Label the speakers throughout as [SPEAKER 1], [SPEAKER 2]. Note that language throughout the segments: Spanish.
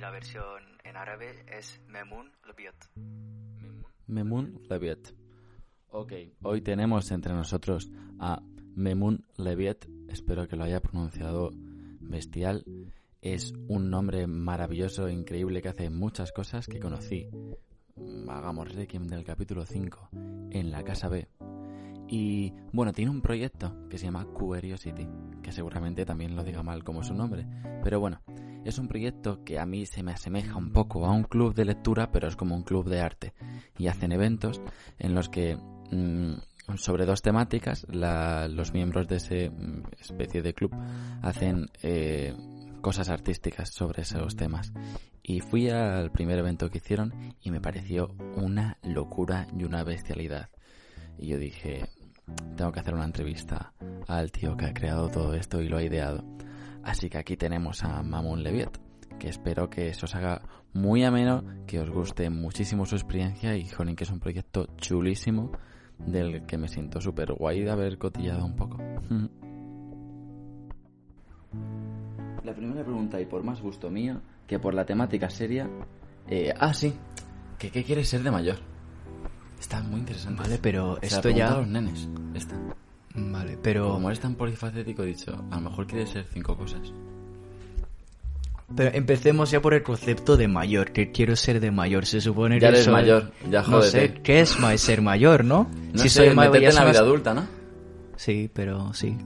[SPEAKER 1] la versión en árabe es Memun Lebiet.
[SPEAKER 2] Memun Leviet. Ok, hoy tenemos entre nosotros a Memun Leviet. Espero que lo haya pronunciado bestial. Es un nombre maravilloso, increíble, que hace muchas cosas que conocí. Hagamos Requiem del capítulo 5 en la casa B. Y bueno, tiene un proyecto que se llama Curiosity, que seguramente también lo diga mal como su nombre. Pero bueno, es un proyecto que a mí se me asemeja un poco a un club de lectura, pero es como un club de arte. Y hacen eventos en los que mm, sobre dos temáticas la- los miembros de ese mm, especie de club hacen eh, cosas artísticas sobre esos temas. Y fui al primer evento que hicieron y me pareció una locura y una bestialidad. Y yo dije, tengo que hacer una entrevista al tío que ha creado todo esto y lo ha ideado. Así que aquí tenemos a Mamun Leviet, que espero que eso os haga muy ameno, que os guste muchísimo su experiencia y jolín que es un proyecto chulísimo del que me siento súper guay de haber cotillado un poco. La primera pregunta, y por más gusto mío, que por la temática seria... eh, ah, sí, que qué quieres ser de mayor. Está muy interesante.
[SPEAKER 3] Vale, pero
[SPEAKER 2] Se
[SPEAKER 3] esto ya...
[SPEAKER 2] a los nenes. Esta.
[SPEAKER 3] Vale, pero...
[SPEAKER 2] Como eres tan polifacético, he dicho, a lo mejor quieres ser cinco cosas.
[SPEAKER 3] Pero empecemos ya por el concepto de mayor. que quiero ser de mayor? Se supone
[SPEAKER 2] Ya
[SPEAKER 3] que
[SPEAKER 2] eres
[SPEAKER 3] soy-
[SPEAKER 2] mayor, ya
[SPEAKER 3] No sé. ¿qué es ser mayor, no?
[SPEAKER 2] No
[SPEAKER 3] si
[SPEAKER 2] sé,
[SPEAKER 3] soy mayor
[SPEAKER 2] en la vida adulta, ¿no?
[SPEAKER 3] Sí, pero sí.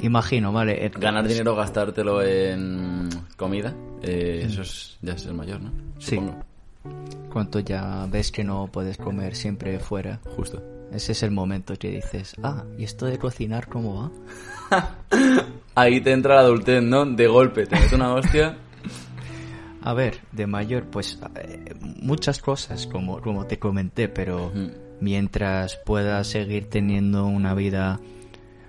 [SPEAKER 3] Imagino, vale. eh,
[SPEAKER 2] Ganar dinero, gastártelo en comida, eh, eso es ya ser mayor, ¿no?
[SPEAKER 3] Sí. ¿Cuánto ya ves que no puedes comer siempre fuera?
[SPEAKER 2] Justo.
[SPEAKER 3] Ese es el momento que dices, ah, ¿y esto de cocinar cómo va?
[SPEAKER 2] Ahí te entra la adultez, ¿no? De golpe, te mete una hostia.
[SPEAKER 3] A ver, de mayor, pues eh, muchas cosas, como, como te comenté, pero mientras puedas seguir teniendo una vida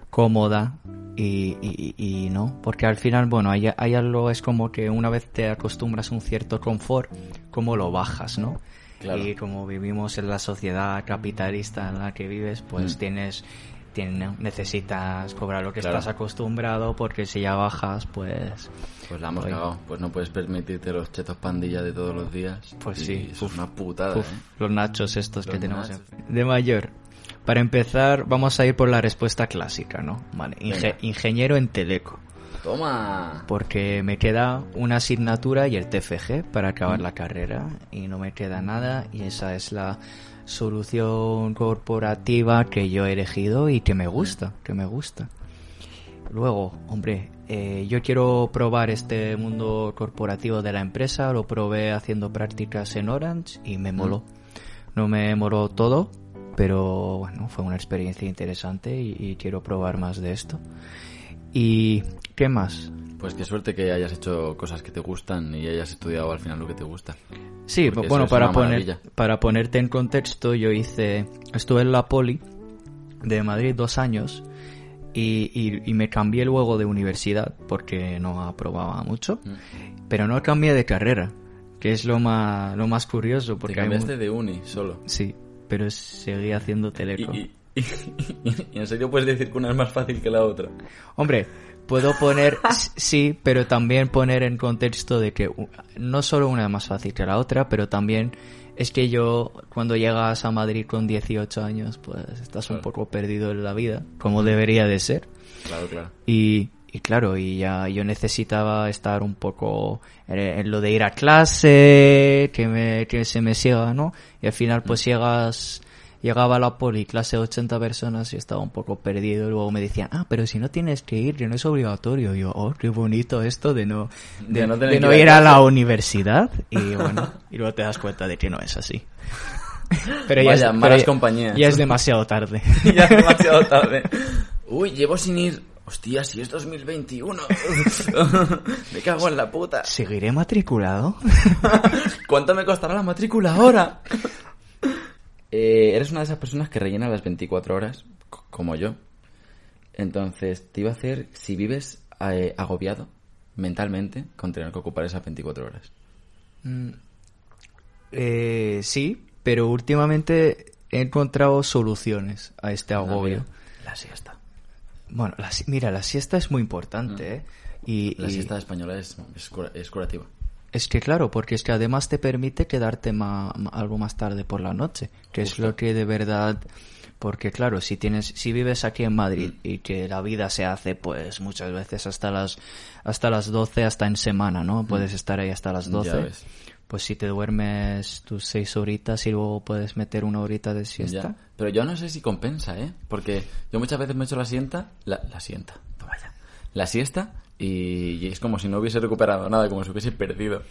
[SPEAKER 3] cómoda y, y- no, porque al final, bueno, hay, hay algo, es como que una vez te acostumbras a un cierto confort, como lo bajas, ¿no?
[SPEAKER 2] Claro.
[SPEAKER 3] Y como vivimos en la sociedad capitalista en la que vives, pues
[SPEAKER 2] Mm.
[SPEAKER 3] tienes, tienes- necesitas cobrar lo que
[SPEAKER 2] Claro.
[SPEAKER 3] estás acostumbrado, porque si ya bajas, pues...
[SPEAKER 2] Pues la hemos cagado. Pues no puedes permitirte los chetos pandilla de todos los días.
[SPEAKER 3] Pues sí.
[SPEAKER 2] Es una putada,
[SPEAKER 3] Uf,
[SPEAKER 2] ¿eh?
[SPEAKER 3] los nachos estos
[SPEAKER 2] Los
[SPEAKER 3] que tenemos.
[SPEAKER 2] nachos.
[SPEAKER 3] De mayor. Para empezar, vamos a ir por la respuesta clásica, ¿no? Vale, inge-
[SPEAKER 2] Venga.
[SPEAKER 3] ingeniero en teleco.
[SPEAKER 2] Toma.
[SPEAKER 3] Porque me queda una asignatura y el TFG para
[SPEAKER 2] Mm.
[SPEAKER 3] acabar la carrera y no me queda nada y esa es la solución corporativa que yo he elegido y que me gusta, que me gusta. Luego, hombre, eh, yo quiero probar este mundo corporativo de la empresa, lo probé haciendo prácticas en Orange y me moló. No me moló todo, pero bueno, fue una experiencia interesante y, y quiero probar más de esto. ¿Y qué más?
[SPEAKER 2] Pues qué suerte que hayas hecho cosas que te gustan y hayas estudiado al final lo que te gusta.
[SPEAKER 3] Sí,
[SPEAKER 2] Porque
[SPEAKER 3] bueno, para poner
[SPEAKER 2] maravilla.
[SPEAKER 3] para ponerte en contexto, yo hice estuve en la Poli de Madrid dos años y, y- y me cambié luego de universidad porque no aprobaba mucho,
[SPEAKER 2] Mm.
[SPEAKER 3] pero no cambié de carrera, que es lo más lo más curioso
[SPEAKER 2] Te
[SPEAKER 3] porque hay mu-
[SPEAKER 2] cambiaste de uni solo.
[SPEAKER 3] sí, pero seguí haciendo teleco.
[SPEAKER 2] y- y- en serio puedes decir que una es más fácil que la otra.
[SPEAKER 3] Hombre, puedo poner, sí, pero también poner en contexto de que no solo una es más fácil que la otra, pero también es que yo, cuando llegas a Madrid con 18 años, pues estás un poco perdido en la vida, como debería de ser.
[SPEAKER 2] Claro, claro.
[SPEAKER 3] Y, y claro, y ya yo necesitaba estar un poco en, en lo de ir a clase, que, me, que se me siga, ¿no? Y al final pues llegas, llegaba a la poli, clase de 80 personas y estaba un poco perdido. Y luego me decían, ah, pero si no tienes que ir, no es obligatorio. Y yo, oh, qué bonito esto de no, de,
[SPEAKER 2] De no
[SPEAKER 3] de
[SPEAKER 2] ir a
[SPEAKER 3] la
[SPEAKER 2] clase".
[SPEAKER 3] universidad. Y bueno, y luego te das cuenta de que no es así. Pero ya,
[SPEAKER 2] Vaya,
[SPEAKER 3] es,
[SPEAKER 2] malas
[SPEAKER 3] pero
[SPEAKER 2] compañías.
[SPEAKER 3] ya es demasiado tarde.
[SPEAKER 2] ya es demasiado tarde. Uy, llevo sin ir. Hostia, si es 2021. me cago en la puta.
[SPEAKER 3] ¿Seguiré matriculado?
[SPEAKER 2] ¿Cuánto me costará la matrícula ahora? Eh, eres una de esas personas que rellena las 24 horas, como yo. Entonces, te iba a hacer si vives eh, agobiado mentalmente con tener que ocupar esas 24 horas.
[SPEAKER 3] Mm, eh, sí, pero últimamente he encontrado soluciones a este agobio.
[SPEAKER 2] La siesta.
[SPEAKER 3] Bueno, la mira, la siesta es muy importante, ¿eh? Y,
[SPEAKER 2] La
[SPEAKER 3] y-
[SPEAKER 2] siesta española es, es, cura- es curativa.
[SPEAKER 3] Es que claro, porque es que además te permite quedarte ma- ma- algo más tarde por la noche, que es lo que de verdad, porque claro, si tienes, si vives aquí en Madrid
[SPEAKER 2] Mm.
[SPEAKER 3] y que la vida se hace pues muchas veces hasta las, hasta las 12, hasta en semana, ¿no? Puedes estar ahí hasta las
[SPEAKER 2] Mm. Ya
[SPEAKER 3] 12.
[SPEAKER 2] ves.
[SPEAKER 3] Pues si te duermes tus seis horitas y luego puedes meter una horita de siesta.
[SPEAKER 2] Ya. Pero yo no sé si compensa, ¿eh? Porque yo muchas veces me echo la siesta, la, la sienta, vaya, la siesta y, es como si no hubiese recuperado nada, como si hubiese perdido.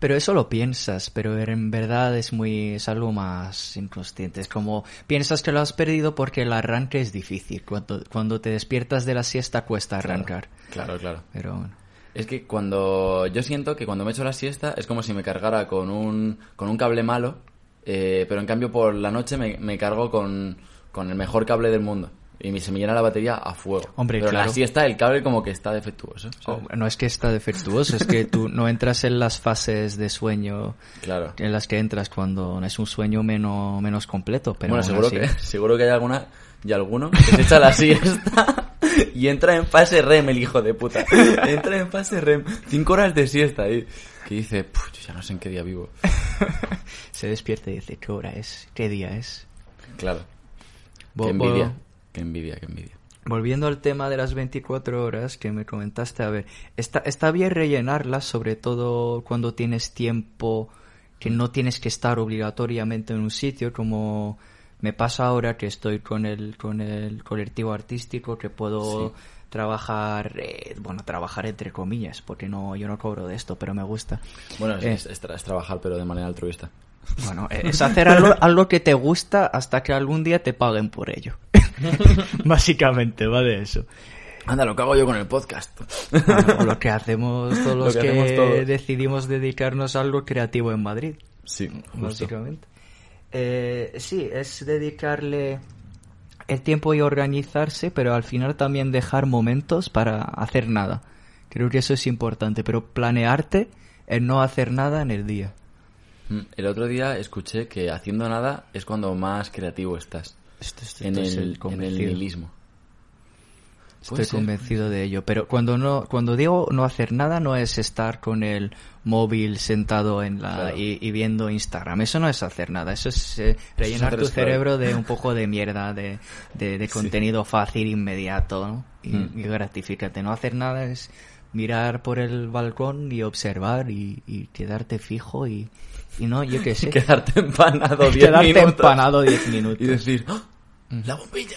[SPEAKER 3] Pero eso lo piensas, pero en verdad es muy, es algo más inconsciente. Es como, piensas que lo has perdido porque el arranque es difícil. Cuando, cuando te despiertas de la siesta cuesta arrancar.
[SPEAKER 2] Claro, claro.
[SPEAKER 3] Pero bueno.
[SPEAKER 2] Es que cuando yo siento que cuando me echo la siesta es como si me cargara con un, con un cable malo, eh, pero en cambio por la noche me, me cargo con, con el mejor cable del mundo. Y me- se me llena la batería a fuego.
[SPEAKER 3] Hombre,
[SPEAKER 2] pero
[SPEAKER 3] claro.
[SPEAKER 2] la siesta el cable como que está defectuoso.
[SPEAKER 3] Oh, no es que está defectuoso, es que tú no entras en las fases de sueño
[SPEAKER 2] Claro.
[SPEAKER 3] en las que entras cuando es un sueño menos, menos completo. Pero
[SPEAKER 2] bueno, seguro
[SPEAKER 3] así-
[SPEAKER 2] que, seguro que hay alguna y alguno que se echa la siesta y entra en fase REM el hijo de puta. Entra en fase REM. Cinco horas de siesta ahí. Que dice, "Puf, yo ya no sé en qué día vivo.
[SPEAKER 3] se despierta y dice, ¿qué hora es? ¿Qué día es?
[SPEAKER 2] Claro.
[SPEAKER 3] Bo-
[SPEAKER 2] Qué envidia.
[SPEAKER 3] bo-
[SPEAKER 2] Qué envidia, qué envidia.
[SPEAKER 3] Volviendo al tema de las 24 horas que me comentaste, a ver, está, está bien rellenarlas, sobre todo cuando tienes tiempo que no tienes que estar obligatoriamente en un sitio, como me pasa ahora que estoy con el, con el colectivo artístico, que puedo
[SPEAKER 2] Sí.
[SPEAKER 3] trabajar, eh, bueno, trabajar entre comillas, porque no, yo no cobro de esto, pero me gusta.
[SPEAKER 2] Bueno, es,
[SPEAKER 3] Eh.
[SPEAKER 2] es- es tra- es trabajar, pero de manera altruista.
[SPEAKER 3] Bueno, eh, es hacer algo, algo que te gusta hasta que algún día te paguen por ello. Básicamente, va de eso.
[SPEAKER 2] Anda, lo que hago yo con el podcast.
[SPEAKER 3] O lo que hacemos todos
[SPEAKER 2] Lo
[SPEAKER 3] los
[SPEAKER 2] que
[SPEAKER 3] que,
[SPEAKER 2] todos.
[SPEAKER 3] decidimos dedicarnos a algo creativo en Madrid,
[SPEAKER 2] Sí, justo.
[SPEAKER 3] básicamente. Eh, sí, es dedicarle el tiempo y organizarse, pero al final también dejar momentos para hacer nada. Creo que eso es importante, pero planearte el no hacer nada en el día.
[SPEAKER 2] Mm, El otro día escuché que haciendo nada es cuando más creativo estás.
[SPEAKER 3] Esto- esto-
[SPEAKER 2] En el, en el nihilismo.
[SPEAKER 3] Estoy
[SPEAKER 2] ser.
[SPEAKER 3] convencido de ello, pero cuando no, cuando digo no hacer nada no es estar con el móvil sentado en la
[SPEAKER 2] Claro.
[SPEAKER 3] y, y viendo Instagram. Eso no es hacer nada. Eso es eh, rellenar tu cerebro de un poco de mierda, de, de, de contenido fácil, inmediato, ¿no? Y,
[SPEAKER 2] Mm.
[SPEAKER 3] y gratifícate. No hacer nada es mirar por el balcón y observar y, y quedarte fijo y, y no, yo qué sé.
[SPEAKER 2] Quedarte empanado 10
[SPEAKER 3] quedarte
[SPEAKER 2] minutos.
[SPEAKER 3] empanado 10 minutos.
[SPEAKER 2] Y decir, ¡Ah! la bombilla.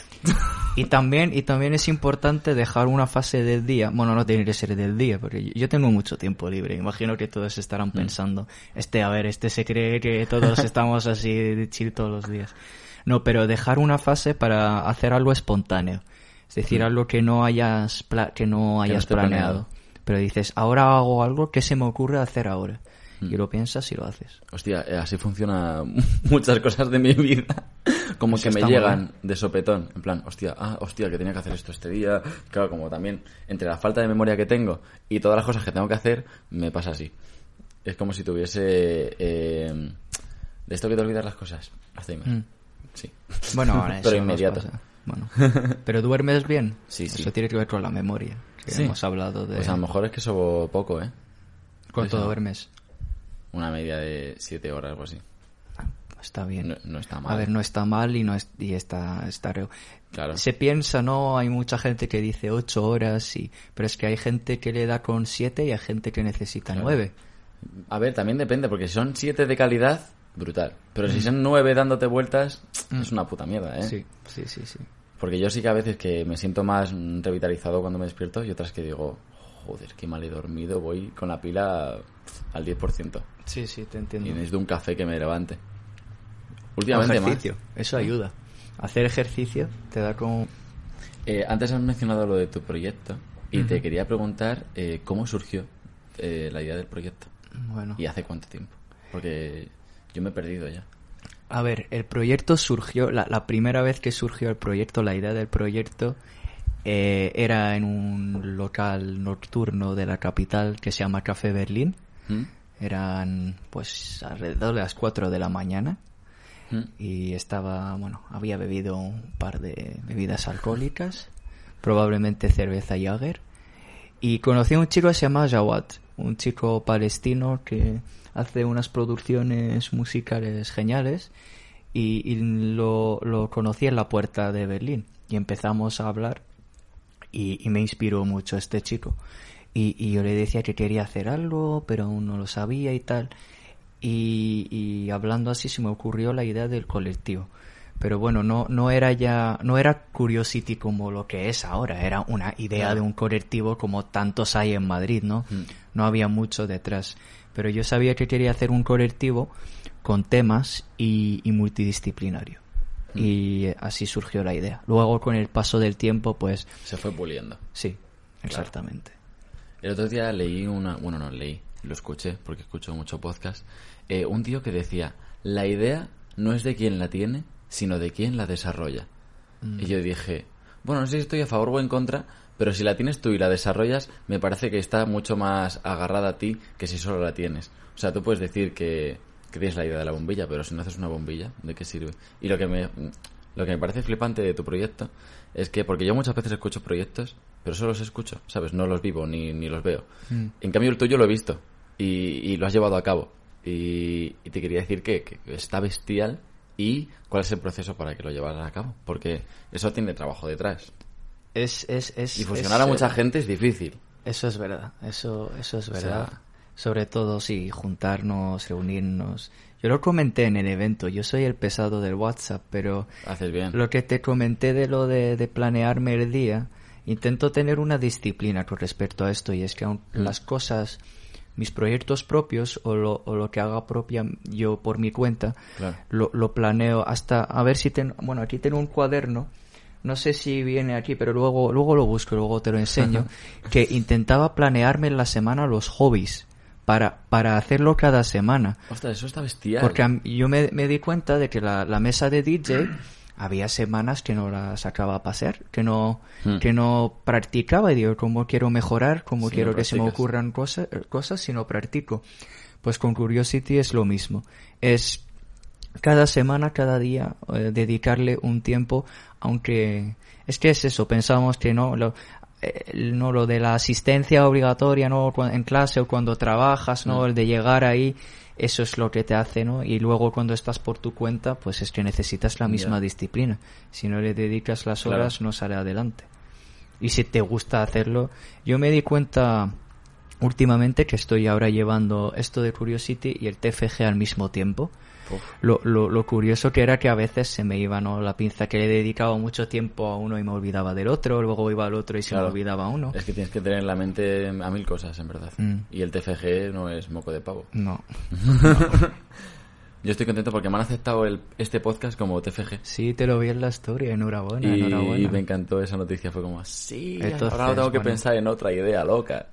[SPEAKER 3] Y también, y también es importante dejar una fase del día, bueno, no tiene que ser del día, porque yo- tengo mucho tiempo libre, imagino que todos estarán pensando, este, a ver, este se cree que todos estamos así de chill todos los días. No, pero dejar una fase para hacer algo espontáneo, es decir, algo que no hayas, pla- que no hayas planeado.
[SPEAKER 2] planeado.
[SPEAKER 3] Pero dices, ahora hago algo que se me ocurre hacer ahora. Y lo piensas y lo haces.
[SPEAKER 2] Hostia, eh, así funciona muchas cosas de mi vida. Como
[SPEAKER 3] Eso
[SPEAKER 2] que me llegan de sopetón. En plan, hostia, ah, hostia, que tenía que hacer esto este día. Claro, como también entre la falta de memoria que tengo y todas las cosas que tengo que hacer, me pasa así. Es como si tuviese... eh, de esto que te olvidas las cosas. Alzheimer.
[SPEAKER 3] Mm.
[SPEAKER 2] Sí.
[SPEAKER 3] Bueno, ahora
[SPEAKER 2] Pero inmediato.
[SPEAKER 3] Bueno, pero duermes bien.
[SPEAKER 2] Sí, sí.
[SPEAKER 3] Eso tiene que ver con la memoria. Que
[SPEAKER 2] Sí.
[SPEAKER 3] hemos hablado de
[SPEAKER 2] Pues a lo mejor es que sobo poco, ¿eh?
[SPEAKER 3] cuánto
[SPEAKER 2] eso.
[SPEAKER 3] duermes.
[SPEAKER 2] Una media de siete horas o algo así.
[SPEAKER 3] Está bien.
[SPEAKER 2] No, no está mal.
[SPEAKER 3] A ver, no está mal y no es, y está, está reo.
[SPEAKER 2] Claro.
[SPEAKER 3] Se piensa, ¿no? Hay mucha gente que dice ocho horas, y, pero es que hay gente que le da con siete y hay gente que necesita
[SPEAKER 2] Claro.
[SPEAKER 3] nueve.
[SPEAKER 2] A ver, también depende, porque si son siete de calidad, brutal. Pero si son nueve dándote vueltas, es una puta mierda, ¿eh?
[SPEAKER 3] Mm. Sí, sí, sí, sí.
[SPEAKER 2] Porque yo sí que a veces que me siento más mm, revitalizado cuando me despierto y otras que digo, joder, qué mal he dormido, voy con la pila al 10%.
[SPEAKER 3] Sí, sí, te
[SPEAKER 2] Y
[SPEAKER 3] entiendo.
[SPEAKER 2] necesito un café que me levante. Últimamente más.
[SPEAKER 3] ejercicio, eso ayuda. Hacer ejercicio te da como...
[SPEAKER 2] Eh, antes has mencionado lo de tu proyecto y te quería preguntar eh, cómo surgió eh, la idea del proyecto
[SPEAKER 3] Bueno.
[SPEAKER 2] y hace cuánto tiempo. Porque yo me he perdido ya.
[SPEAKER 3] A ver, el proyecto surgió, la, la primera vez que surgió el proyecto, la idea del proyecto, eh, era en un local nocturno de la capital que se llama Café Berlín.
[SPEAKER 2] ¿Mm?
[SPEAKER 3] Eran pues alrededor de las 4 de la mañana
[SPEAKER 2] ¿Mm?
[SPEAKER 3] y estaba, bueno, había bebido un par de bebidas alcohólicas, probablemente cerveza Jager, y conocí a un chico que se llama Jawad, un chico palestino que hace unas producciones musicales geniales y, lo, lo, conocí en la puerta de Berlín y empezamos a hablar y, me inspiró mucho este chico. Y, y, yo le decía que quería hacer algo, pero aún no lo sabía y tal. Y, y hablando así se me ocurrió la idea del colectivo pero bueno, no, no era ya, no era Curiosity como lo que es ahora, era una idea de un colectivo como tantos hay en Madrid, ¿no? Mm. No había mucho detrás. Pero yo sabía que quería hacer un colectivo con temas y, multidisciplinario. Mm. Y así surgió la idea. Luego, con el paso del tiempo, pues...
[SPEAKER 2] Se fue puliendo.
[SPEAKER 3] Sí, exactamente.
[SPEAKER 2] El otro día leí una... Bueno, no, leí, lo escuché, porque escucho mucho podcast. Eh, un tío que decía, la idea no es de quien la tiene, sino de quién la desarrolla. Mm. Y yo dije, bueno, no sé si estoy a favor o en contra, pero si la tienes tú y la desarrollas, me parece que está mucho más agarrada a ti que si solo la tienes. O sea, tú puedes decir que, que tienes la idea de la bombilla, pero si no haces una bombilla, ¿de qué sirve? Y lo que me, lo que me parece flipante de tu proyecto es que, porque yo muchas veces escucho proyectos, pero solo los escucho, ¿sabes? No los vivo ni, ni los veo. Mm. En cambio, el tuyo lo he visto y, y lo has llevado a cabo. Y, te quería decir que, que, está bestial y cuál es el proceso para que lo llevaras a cabo, porque eso tiene trabajo detrás.
[SPEAKER 3] Es, es, es,
[SPEAKER 2] y fusionar a mucha gente es difícil.
[SPEAKER 3] Eso es verdad, eso, eso es verdad. Sobre todo, si juntarnos, reunirnos. Yo lo comenté en el evento, yo soy el pesado del WhatsApp, pero
[SPEAKER 2] Haces bien.
[SPEAKER 3] lo que te comenté de lo de, de planearme el día, intento tener una disciplina con respecto a esto y es que aun mm. las cosas mis proyectos propios o lo, o lo que haga propia yo por mi cuenta, lo, lo, planeo hasta a ver si tengo, bueno, aquí tengo un cuaderno, no sé si viene aquí, pero luego, luego lo busco, luego te lo enseño, que intentaba planearme en la semana los hobbies para, para hacerlo cada semana.
[SPEAKER 2] Ostras, eso está bestial.
[SPEAKER 3] Porque yo me, me di cuenta de que la, la mesa de DJ había semanas que no las sacaba a pasear, que no, hmm. que no practicaba y digo, ¿cómo quiero mejorar? ¿Cómo quiero que se me ocurran cosas, cosas si no practico? Pues con Curiosity es lo mismo. Es cada semana, cada día, eh, dedicarle un tiempo, aunque es que es eso, pensamos que no, lo, eh, no lo de la asistencia obligatoria, no en clase o cuando trabajas, no, hmm. el de llegar ahí, eso es lo que te hace, ¿no? Y luego cuando estás por tu cuenta, pues es que necesitas la misma disciplina. Si no le dedicas las horas, no sale adelante. Y si te gusta hacerlo, yo me di cuenta últimamente que estoy ahora llevando esto de Curiosity y el TFG al mismo tiempo. Lo, lo, lo, curioso que era que a veces se me iba ¿no? la pinza que le dedicaba mucho tiempo a uno y me olvidaba del otro, luego iba al otro y se me olvidaba a uno.
[SPEAKER 2] Es que tienes que tener en la mente a mil cosas, en verdad. Mm. Y el TFG no es moco de pavo.
[SPEAKER 3] No.
[SPEAKER 2] Yo estoy contento porque me han aceptado el, este podcast como TFG.
[SPEAKER 3] Sí, te lo vi en la historia, enhorabuena,
[SPEAKER 2] y,
[SPEAKER 3] enhorabuena.
[SPEAKER 2] Y me encantó esa noticia, fue como, sí, ahora no tengo que pensar en otra idea loca.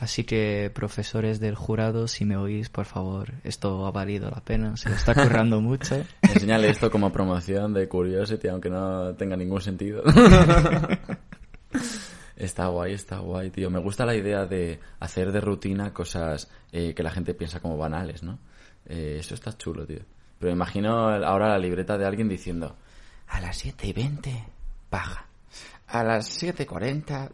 [SPEAKER 3] Así que, profesores del jurado, si me oís, por favor, esto ha valido la pena, se lo está currando mucho.
[SPEAKER 2] Enseñale esto como promoción de Curiosity, aunque no tenga ningún sentido. está guay, está guay, tío. Me gusta la idea de hacer de rutina cosas eh, que la gente piensa como banales, ¿no? Eh, eso está chulo, tío. Pero me imagino ahora la libreta de alguien diciendo, a las 7 y 20, paja. A las 7 y 40,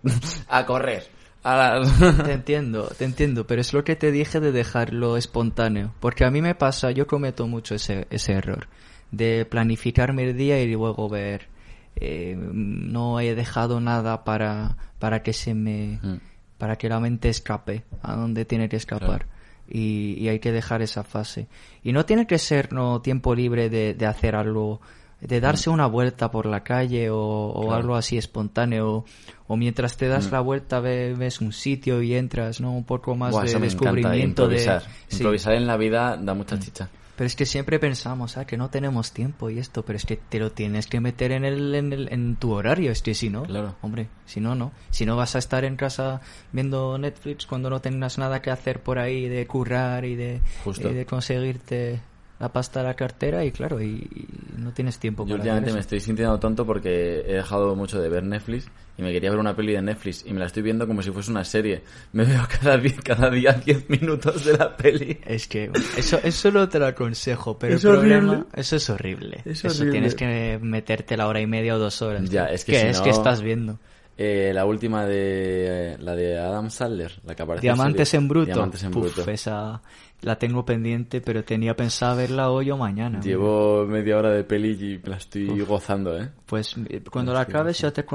[SPEAKER 2] a correr.
[SPEAKER 3] Te entiendo, te entiendo, pero es lo que te dije de dejarlo espontáneo. Porque a mí me pasa, yo cometo mucho ese, ese error. De planificarme el día y luego ver, eh, no he dejado nada para, para que se me, mm. para que la mente escape a donde tiene que escapar. Y, y, hay que dejar esa fase. Y no tiene que ser no tiempo libre de, de hacer algo de darse una vuelta por la calle o, algo así espontáneo o mientras te das mm. la vuelta ves, un sitio y entras no un poco más de descubrimiento
[SPEAKER 2] improvisar. de improvisar en la vida da mucha mm. chicha
[SPEAKER 3] pero es que siempre pensamos ah, que no tenemos tiempo y esto pero es que te lo tienes que meter en el en, el, en tu horario es que si no
[SPEAKER 2] claro.
[SPEAKER 3] hombre si no no si no vas a estar en casa viendo Netflix cuando no tengas nada que hacer por ahí de currar y de, y de conseguirte la pasta de la cartera y claro, y, no tienes tiempo
[SPEAKER 2] Yo últimamente me estoy sintiendo tonto porque he dejado mucho de ver Netflix y me quería ver una peli de Netflix y me la estoy viendo como si fuese una serie. Me veo cada día, cada día 10 minutos de la peli.
[SPEAKER 3] Es que eso, eso no te lo aconsejo, pero el problema, eso es horrible. eso tienes que meterte la hora y media o dos horas.
[SPEAKER 2] Ya, es que
[SPEAKER 3] es que estás viendo?
[SPEAKER 2] Eh, la última de eh, la de Adam Sandler, la que aparece
[SPEAKER 3] Diamantes
[SPEAKER 2] en
[SPEAKER 3] en bruto.
[SPEAKER 2] Diamantes en
[SPEAKER 3] Puf,
[SPEAKER 2] bruto.
[SPEAKER 3] esa la tengo pendiente, pero tenía pensado verla hoy o mañana.
[SPEAKER 2] Llevo media hora de peli y me la estoy gozando, ¿eh?
[SPEAKER 3] Pues eh, cuando la acabes yo te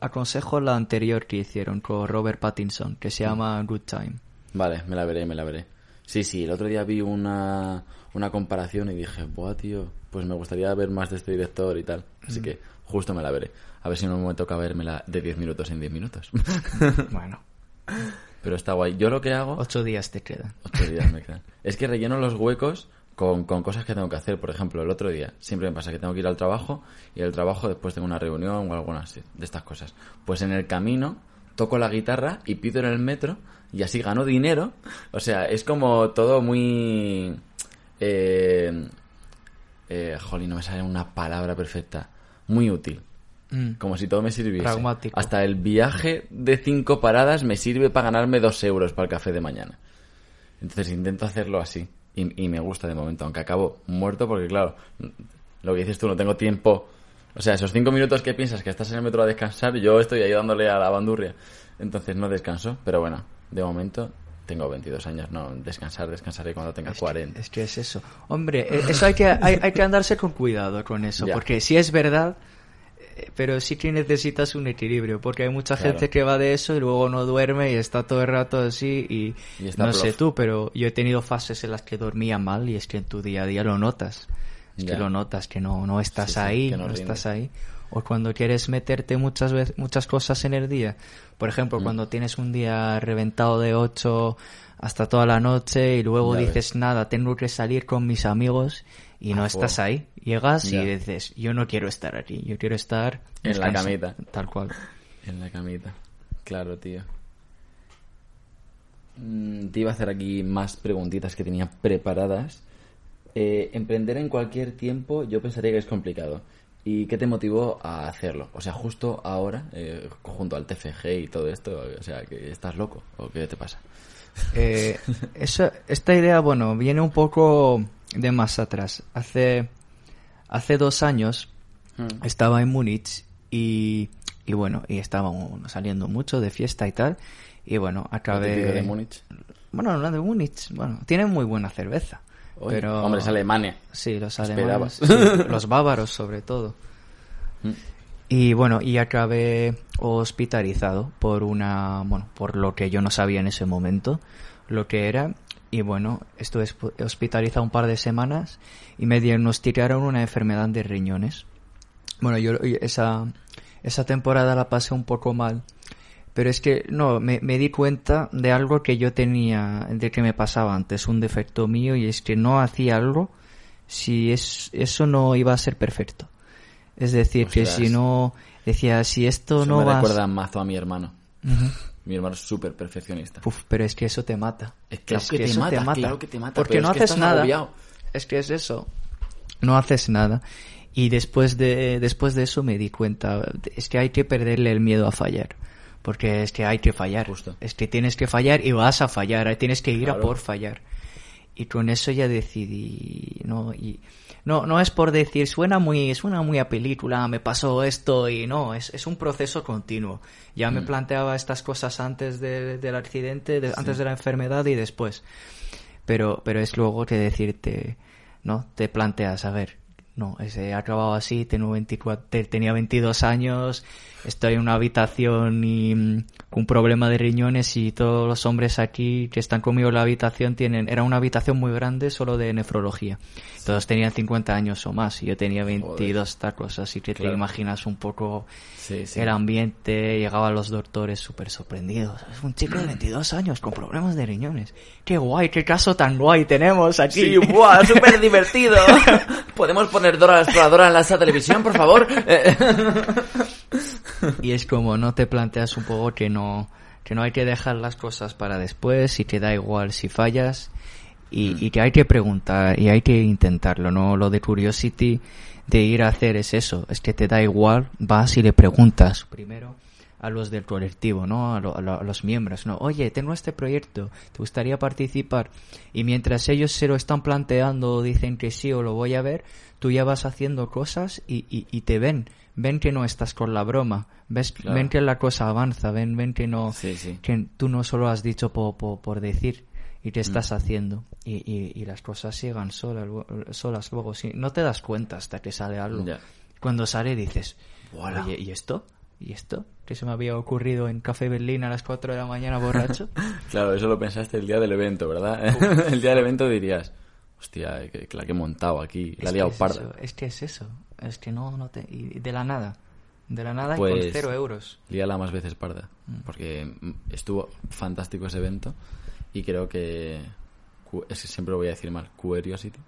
[SPEAKER 3] aconsejo la anterior que hicieron con Robert Pattinson, que
[SPEAKER 2] Mm.
[SPEAKER 3] se llama Good Time.
[SPEAKER 2] Vale, me la veré, me la veré. Sí, sí, el otro día vi una, una comparación y dije, buah, tío, pues me gustaría ver más de este director y tal. Así que justo me la veré. A ver si no me toca vermela de 10 minutos en 10 minutos.
[SPEAKER 3] Bueno,
[SPEAKER 2] Pero está guay. Yo lo que hago...
[SPEAKER 3] ocho días te quedan.
[SPEAKER 2] Ocho días me quedan. Es que relleno los huecos con, con cosas que tengo que hacer. Por ejemplo, el otro día siempre me pasa que tengo que ir al trabajo y el trabajo después tengo una reunión o alguna así, de estas cosas. Pues en el camino toco la guitarra y pido en el metro y así gano dinero. O sea, es como todo muy... Eh, eh, jolín, no me sale una palabra perfecta. Muy útil.
[SPEAKER 3] Mm.
[SPEAKER 2] Como si todo me sirviese.
[SPEAKER 3] Pragmático.
[SPEAKER 2] Hasta el viaje de cinco paradas me sirve para ganarme dos euros para el café de mañana. Entonces intento hacerlo así. Y, y me gusta de momento, aunque acabo muerto porque, claro, lo que dices tú, no tengo tiempo. O sea, esos cinco minutos que piensas que estás en el metro a descansar, yo estoy ahí dándole a la bandurria. Entonces no descanso, pero bueno, de momento tengo 22 años, no, descansar, descansaré cuando tenga 40.
[SPEAKER 3] Es que es eso. Hombre, eh, eso hay que, hay, hay que andarse con cuidado con eso,
[SPEAKER 2] Ya.
[SPEAKER 3] porque sí es verdad, pero sí que necesitas un equilibrio, porque hay mucha
[SPEAKER 2] Claro.
[SPEAKER 3] gente que va de eso y luego no duerme y está todo el rato así y, no sé tú, pero yo he tenido fases en las que dormía mal y es que en tu día a día lo notas. Es
[SPEAKER 2] Ya.
[SPEAKER 3] que lo notas, que no, no estás
[SPEAKER 2] Sí, sí,
[SPEAKER 3] ahí,
[SPEAKER 2] no
[SPEAKER 3] estás ahí. O cuando quieres meterte muchas veces, muchas cosas en el día. Por
[SPEAKER 2] Mm.
[SPEAKER 3] ejemplo, cuando tienes un día reventado de 8 hasta toda la noche y luego
[SPEAKER 2] Ya
[SPEAKER 3] dices nada, tengo que salir con mis amigos y no estás ahí. Llegas
[SPEAKER 2] Ya.
[SPEAKER 3] y dices, yo no quiero estar aquí, yo quiero estar
[SPEAKER 2] En la
[SPEAKER 3] descansando".
[SPEAKER 2] camita.
[SPEAKER 3] Tal cual.
[SPEAKER 2] En la camita. Claro, tío. Mm, Te iba a hacer aquí más preguntitas que tenía preparadas. Eh, emprender en cualquier tiempo yo pensaría que es complicado. ¿Y qué te motivó a hacerlo? O sea, justo ahora, eh, junto al TFG y todo esto, o sea, que estás loco o qué te pasa.
[SPEAKER 3] Eh, eso- esta idea, bueno, viene un poco de más atrás. Hace, hace dos años
[SPEAKER 2] Mm.
[SPEAKER 3] estaba en Múnich y, y bueno, y estaba saliendo mucho de fiesta y tal. Y bueno, acabé...
[SPEAKER 2] de Múnich.
[SPEAKER 3] Bueno, no de Múnich, bueno, tienen muy buena cerveza.
[SPEAKER 2] Oye,
[SPEAKER 3] pero...
[SPEAKER 2] Hombre, es Alemania.
[SPEAKER 3] Sí, los alemanes, sí, los bávaros sobre todo.
[SPEAKER 2] Mm.
[SPEAKER 3] Y bueno, y acabé hospitalizado por una, bueno, por lo que yo no sabía en ese momento, lo que era. Y bueno, estuve hosp- hospitalizado un par de semanas y me diagnosticaron una enfermedad de riñones. Bueno, yo esa, esa temporada la pasé un poco mal. Pero es que, no, me, me di cuenta de algo que yo tenía, de que me pasaba antes, un defecto mío, y es que no hacía algo si es, eso no iba a ser perfecto. Es decir, que si no, decía, si esto
[SPEAKER 2] Eso
[SPEAKER 3] no
[SPEAKER 2] me
[SPEAKER 3] va a-
[SPEAKER 2] recuerda mazo a mi hermano. Mi hermano es súper perfeccionista.
[SPEAKER 3] Uf, pero es que eso te mata.
[SPEAKER 2] Es claro que te
[SPEAKER 3] eso
[SPEAKER 2] mata, claro que te mata,
[SPEAKER 3] Porque
[SPEAKER 2] pero
[SPEAKER 3] no
[SPEAKER 2] es que
[SPEAKER 3] haces nada.
[SPEAKER 2] agobiado.
[SPEAKER 3] Es que es eso. No haces nada. Y después de, después de eso me di cuenta, es que hay que perderle el miedo a fallar. Porque es que hay que fallar.
[SPEAKER 2] Justo.
[SPEAKER 3] Es que tienes que fallar y vas a fallar. Tienes que ir
[SPEAKER 2] Claro.
[SPEAKER 3] a por fallar. Y con eso ya decidí, no, y no, no es por decir, suena muy, suena muy a película, me pasó esto y no, es, es un proceso continuo. Ya
[SPEAKER 2] Mm.
[SPEAKER 3] me planteaba estas cosas antes de- del accidente, de- antes de la enfermedad y después. Pero, pero es luego que decirte, ¿no? Te planteas, a ver, no, ese ha acabado así, tengo 24, te- tenía 22 años, estoy en una habitación y mm, con un problema de riñones y todos los hombres aquí que están conmigo en la habitación tienen, era una habitación muy grande solo de nefrología. Todos tenían 50 años o más y yo tenía 22 tacos, así que
[SPEAKER 2] Claro.
[SPEAKER 3] te imaginas un poco
[SPEAKER 2] Sí, sí.
[SPEAKER 3] el ambiente, llegaban los doctores súper sorprendidos. Es un chico de 22 años con problemas de riñones. Qué guay, qué caso tan guay tenemos aquí.
[SPEAKER 2] Sí, ¡buah! ¡Súper divertido! ¿Podemos poner Dora la Exploradora en la televisión, por favor?
[SPEAKER 3] Y es como no te planteas un poco que no, que no hay que dejar las cosas para después y que da igual si fallas y, y que hay que preguntar y hay que intentarlo, ¿no? Lo de Curiosity de ir a hacer es eso, es que te da igual, vas y le preguntas primero a los del colectivo, ¿no? A, lo- a lo- a los miembros, ¿no? Oye, tengo este proyecto, ¿te gustaría participar? Y mientras ellos se lo están planteando o dicen que sí o lo voy a ver, tú ya vas haciendo cosas y, y, y te ven ven que no estás con la broma, ves,
[SPEAKER 2] Claro.
[SPEAKER 3] ven que la cosa avanza, ven, ven que no,
[SPEAKER 2] Sí, sí.
[SPEAKER 3] que tú no solo has dicho por, por, por decir y
[SPEAKER 2] Mm.
[SPEAKER 3] que estás haciendo y, y, y las cosas llegan solas, solas luego, sí, no te das cuenta hasta que sale algo. Cuando sale dices, oye, ¿y esto? ¿Y esto? Que se me había ocurrido en Café Berlín a las 4 de la mañana borracho.
[SPEAKER 2] Claro, eso lo pensaste el día del evento, ¿verdad? el día del evento dirías, hostia, que, que la que he montado aquí, la he liado parda.
[SPEAKER 3] eso, es que es eso. Es que no, no te... Y de la nada. De la nada y
[SPEAKER 2] Pues-
[SPEAKER 3] con cero euros.
[SPEAKER 2] Líala más veces parda.
[SPEAKER 3] Mm.
[SPEAKER 2] Porque mm, estuvo fantástico ese evento y creo que... Es que siempre lo voy a decir mal. Curiosity.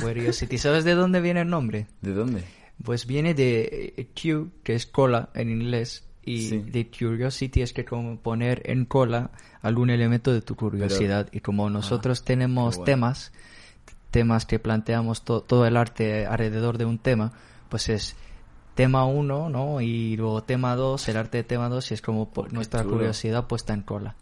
[SPEAKER 3] Curiosity. ¿Sabes de dónde viene el nombre?
[SPEAKER 2] ¿De dónde?
[SPEAKER 3] Pues viene de eh, Q, que es cola en inglés, y
[SPEAKER 2] Sí.
[SPEAKER 3] de curiosity es que como poner en cola algún elemento de tu curiosidad. y como nosotros tenemos
[SPEAKER 2] Ah, bueno.
[SPEAKER 3] temas, temas que planteamos to- todo el arte alrededor de un tema, pues es tema 1, ¿no? Y luego tema 2, el arte de tema 2, y es como po-
[SPEAKER 2] Qué
[SPEAKER 3] nuestra
[SPEAKER 2] chulo.
[SPEAKER 3] curiosidad puesta en cola.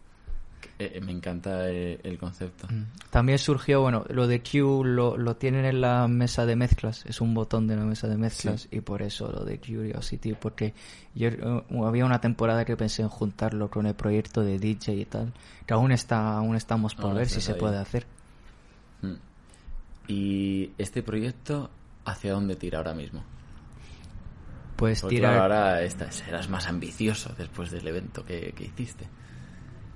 [SPEAKER 2] Eh, eh, me encanta eh, el concepto.
[SPEAKER 3] Mm. También surgió, bueno, lo de Q lo, lo tienen en la mesa de mezclas, es un botón de la mesa de mezclas y por eso lo de Curiosity, porque yo eh, había una temporada que pensé en juntarlo con el proyecto de DJ y tal, que aún está aún estamos por ver si se
[SPEAKER 2] ahí.
[SPEAKER 3] puede hacer.
[SPEAKER 2] Mm. ¿Y este proyecto hacia dónde tira ahora mismo?
[SPEAKER 3] Pues
[SPEAKER 2] Porque
[SPEAKER 3] tirar,
[SPEAKER 2] ahora esta- serás más ambicioso después del evento que, que hiciste.